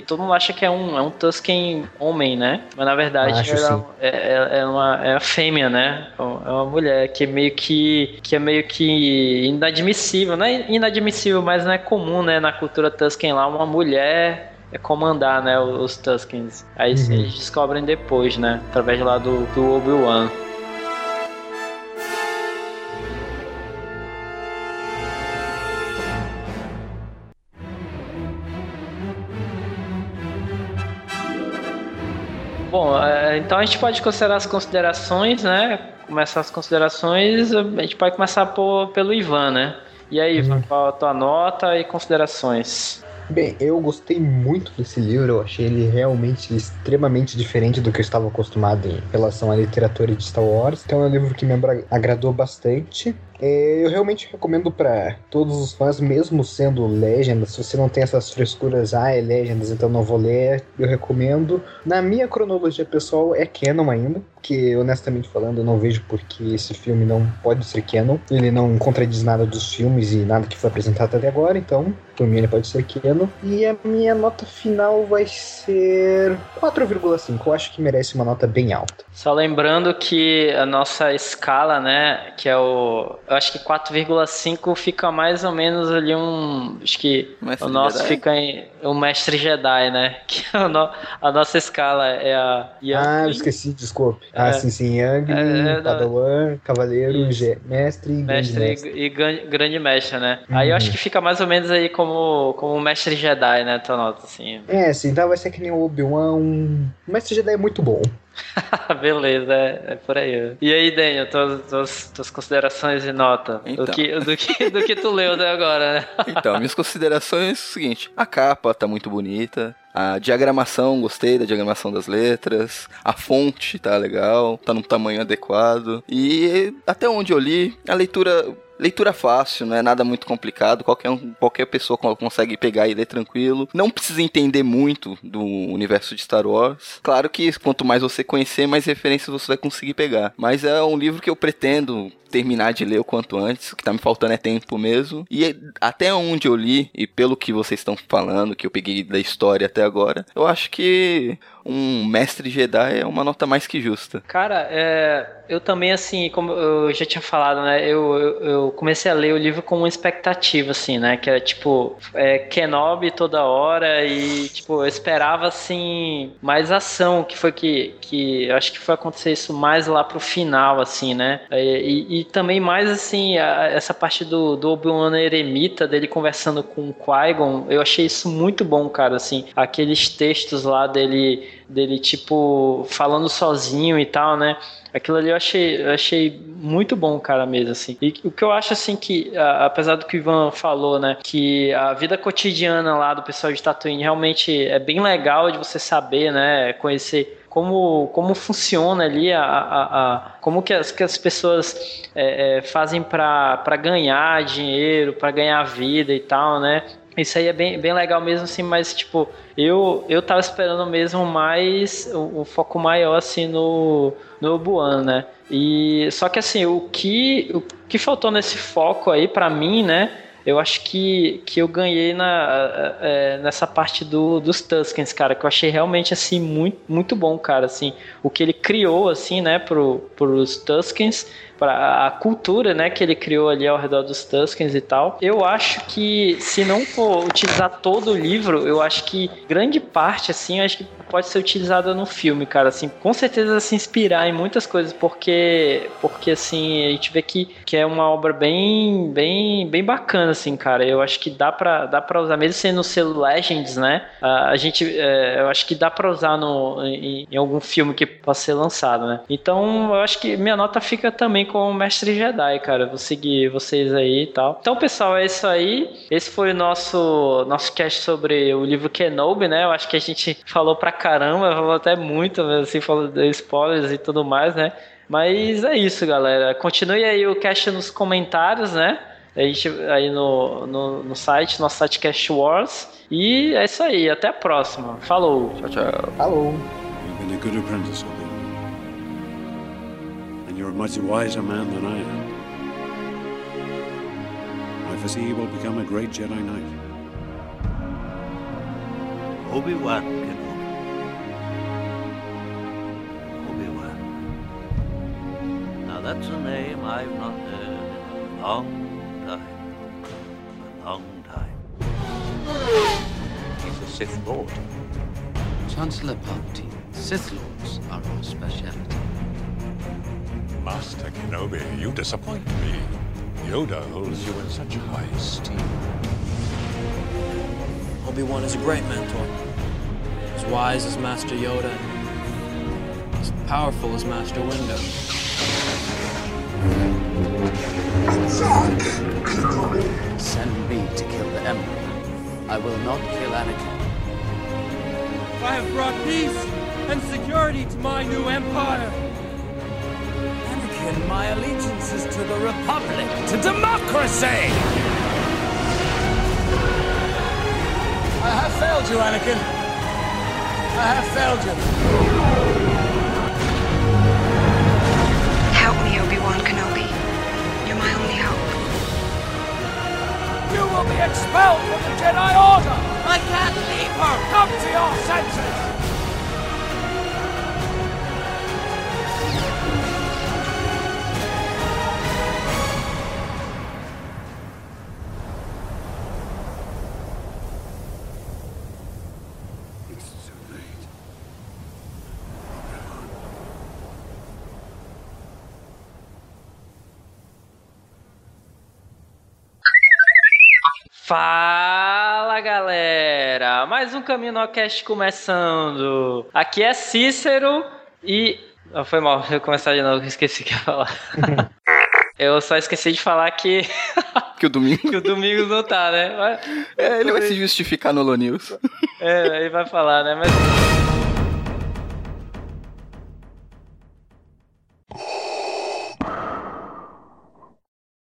que todo mundo acha que é um, é um Tusken homem, né? Mas na verdade ela sim. é, é, é uma é a fêmea, né? É uma mulher que é meio que que é meio que inadmissível, não é inadmissível, mas não é comum, né, na cultura Tusken lá uma mulher é comandar, né, os Tuskens. Aí Uhum. eles descobrem depois, né, através lá do, do Obi-Wan. Bom, é, então a gente pode considerar as considerações, né? Começar as considerações, a gente pode começar por, pelo Ivan, né? E aí, Ivan, qual a tua nota e considerações? Bem, eu gostei muito desse livro, eu achei ele realmente extremamente diferente do que eu estava acostumado em relação à literatura de Star Wars. Então é um livro que me agra- agradou bastante. É, eu realmente recomendo para todos os fãs, mesmo sendo Legendas, se você não tem essas frescuras, ah, é Legendas, então não vou ler, eu recomendo. Na minha cronologia pessoal é canon ainda, que honestamente falando eu não vejo porque esse filme não pode ser canon. Ele não contradiz nada dos filmes e nada que foi apresentado até agora, então por mim ele pode ser canon. E a minha nota final vai ser 4,5. Eu acho que merece uma nota bem alta. Só lembrando que a nossa escala, né, que é o. Eu acho que 4,5 fica mais ou menos ali um. Acho que Mestre o nosso Jedi? fica em. O Mestre Jedi, né? [laughs] Que a, no- a nossa escala é a. Ah, eu esqueci, desculpe. Ah, É. sim, sim. Yang, É, é, Padawan, Cavaleiro, Ge- Mestre e Grande Mestre Mestre. e, gran- Grande Mestre, né? Aí eu acho Uhum. que fica mais ou menos aí como, como Mestre Jedi, né? Tua nota, assim. É, sim, então vai ser que nem o Obi-Wan. Um... O Mestre Jedi é muito bom. [laughs] Beleza, é, é por aí. E aí, Daniel, tuas, tuas, tuas considerações e nota? Então. Do, que, do, que, do que tu leu até agora, né? [laughs] Então, minhas considerações é o seguinte: a capa tá muito bonita. A diagramação, gostei da diagramação das letras. A fonte tá legal, tá num tamanho adequado. E até onde eu li, a leitura. Leitura fácil, não é nada muito complicado. Qualquer, um, qualquer pessoa co- consegue pegar e ler tranquilo. Não precisa entender muito do universo de Star Wars. Claro que quanto mais você conhecer, mais referências você vai conseguir pegar. Mas é um livro que eu pretendo terminar de ler o quanto antes. O que tá me faltando é tempo mesmo. E até onde eu li, e pelo que vocês estão falando, que eu peguei da história até agora, eu acho que um mestre Jedi é uma nota mais que justa. Cara, é, eu também, assim, como eu já tinha falado, né? Eu, eu, eu comecei a ler o livro com uma expectativa, assim, né? Que era tipo, é, Kenobi toda hora e, tipo, eu esperava, assim, mais ação, que foi que, que acho que foi acontecer isso mais lá pro final, assim, né? E, e- e também mais, assim, a- essa parte do, do Obi-Wan eremita, dele conversando com o Qui-Gon, eu achei isso muito bom, cara, assim, aqueles textos lá dele, dele tipo, falando sozinho e tal, né? Aquilo ali eu achei, eu achei muito bom, cara, mesmo, assim. E o que eu acho, assim, que, a- apesar do que o Ivan falou, né, que a vida cotidiana lá do pessoal de Tatooine realmente é bem legal de você saber, né, conhecer como, como funciona ali a, a, a- como que as, que as pessoas é, é, fazem para ganhar dinheiro, para ganhar vida e tal, né? Isso aí é bem, bem legal mesmo, assim, mas, tipo, eu, eu tava esperando mesmo mais, um, um foco maior, assim, no, no Obi-Wan, né? E, só que, assim, o que, o que faltou nesse foco aí, pra mim, né? Eu acho que, que eu ganhei na, é, nessa parte do, dos Tuskens, cara, que eu achei realmente, assim, muito, muito bom, cara, assim, o que ele criou, assim, né, pro, pros Tuskens, para a cultura, né, que ele criou ali ao redor dos Tuskens e tal. Eu acho que se não for utilizar todo o livro, eu acho que grande parte, assim, eu acho que pode ser utilizada no filme, cara, assim, com certeza se inspirar em muitas coisas, porque, porque assim, a gente vê que, que é uma obra bem, bem, bem bacana, assim, cara, eu acho que dá pra, dá pra usar, mesmo sendo selo Legends, né, a, a gente, é, eu acho que dá pra usar no, em, em algum filme que possa ser lançado, né, então eu acho que minha nota fica também com o Mestre Jedi, cara, vou seguir vocês aí e tal. Então, pessoal, é isso aí, esse foi o nosso, nosso cast sobre o livro Kenobi, né, eu acho que a gente falou pra caramba, falou até muito, assim, falou de spoilers e tudo mais, né? Mas é isso, galera. Continue aí o cast nos comentários, né? A gente aí no, no, no site, nosso site Cast Wars. E é isso aí, até a próxima. Falou. Tchau, tchau. Falou. You're a much wiser man than I am. I foresee you will become a great Jedi Knight. Obi-Wan Kenobi. Obi-Wan. Now that's a name I've not heard in a long time. A long time. He's a Sith Lord. Chancellor Palpatine, Sith Lords are our speciality. Master Kenobi, you disappoint me. Yoda holds you in such high esteem. Obi-Wan is a great mentor. As wise as Master Yoda, as powerful as Master Windu. Send me to kill the Emperor. I will not kill Anakin. I have brought peace and security to my new empire. Anakin, my allegiance is to the Republic, to democracy! I have failed you, Anakin. I have failed you. Help me, Obi-Wan Kenobi. You're my only hope. You will be expelled from the Jedi Order! I can't leave her! Come to your senses! galera! Mais um Caminho Cast começando. Aqui é Cícero e. Oh, foi mal, eu começar de novo, esqueci o que ia falar. [laughs] eu só esqueci de falar que. [laughs] que o domingo. que o domingo não tá, né? Mas... É, ele vai se justificar no Lo News. é, ele vai falar, né? Mas.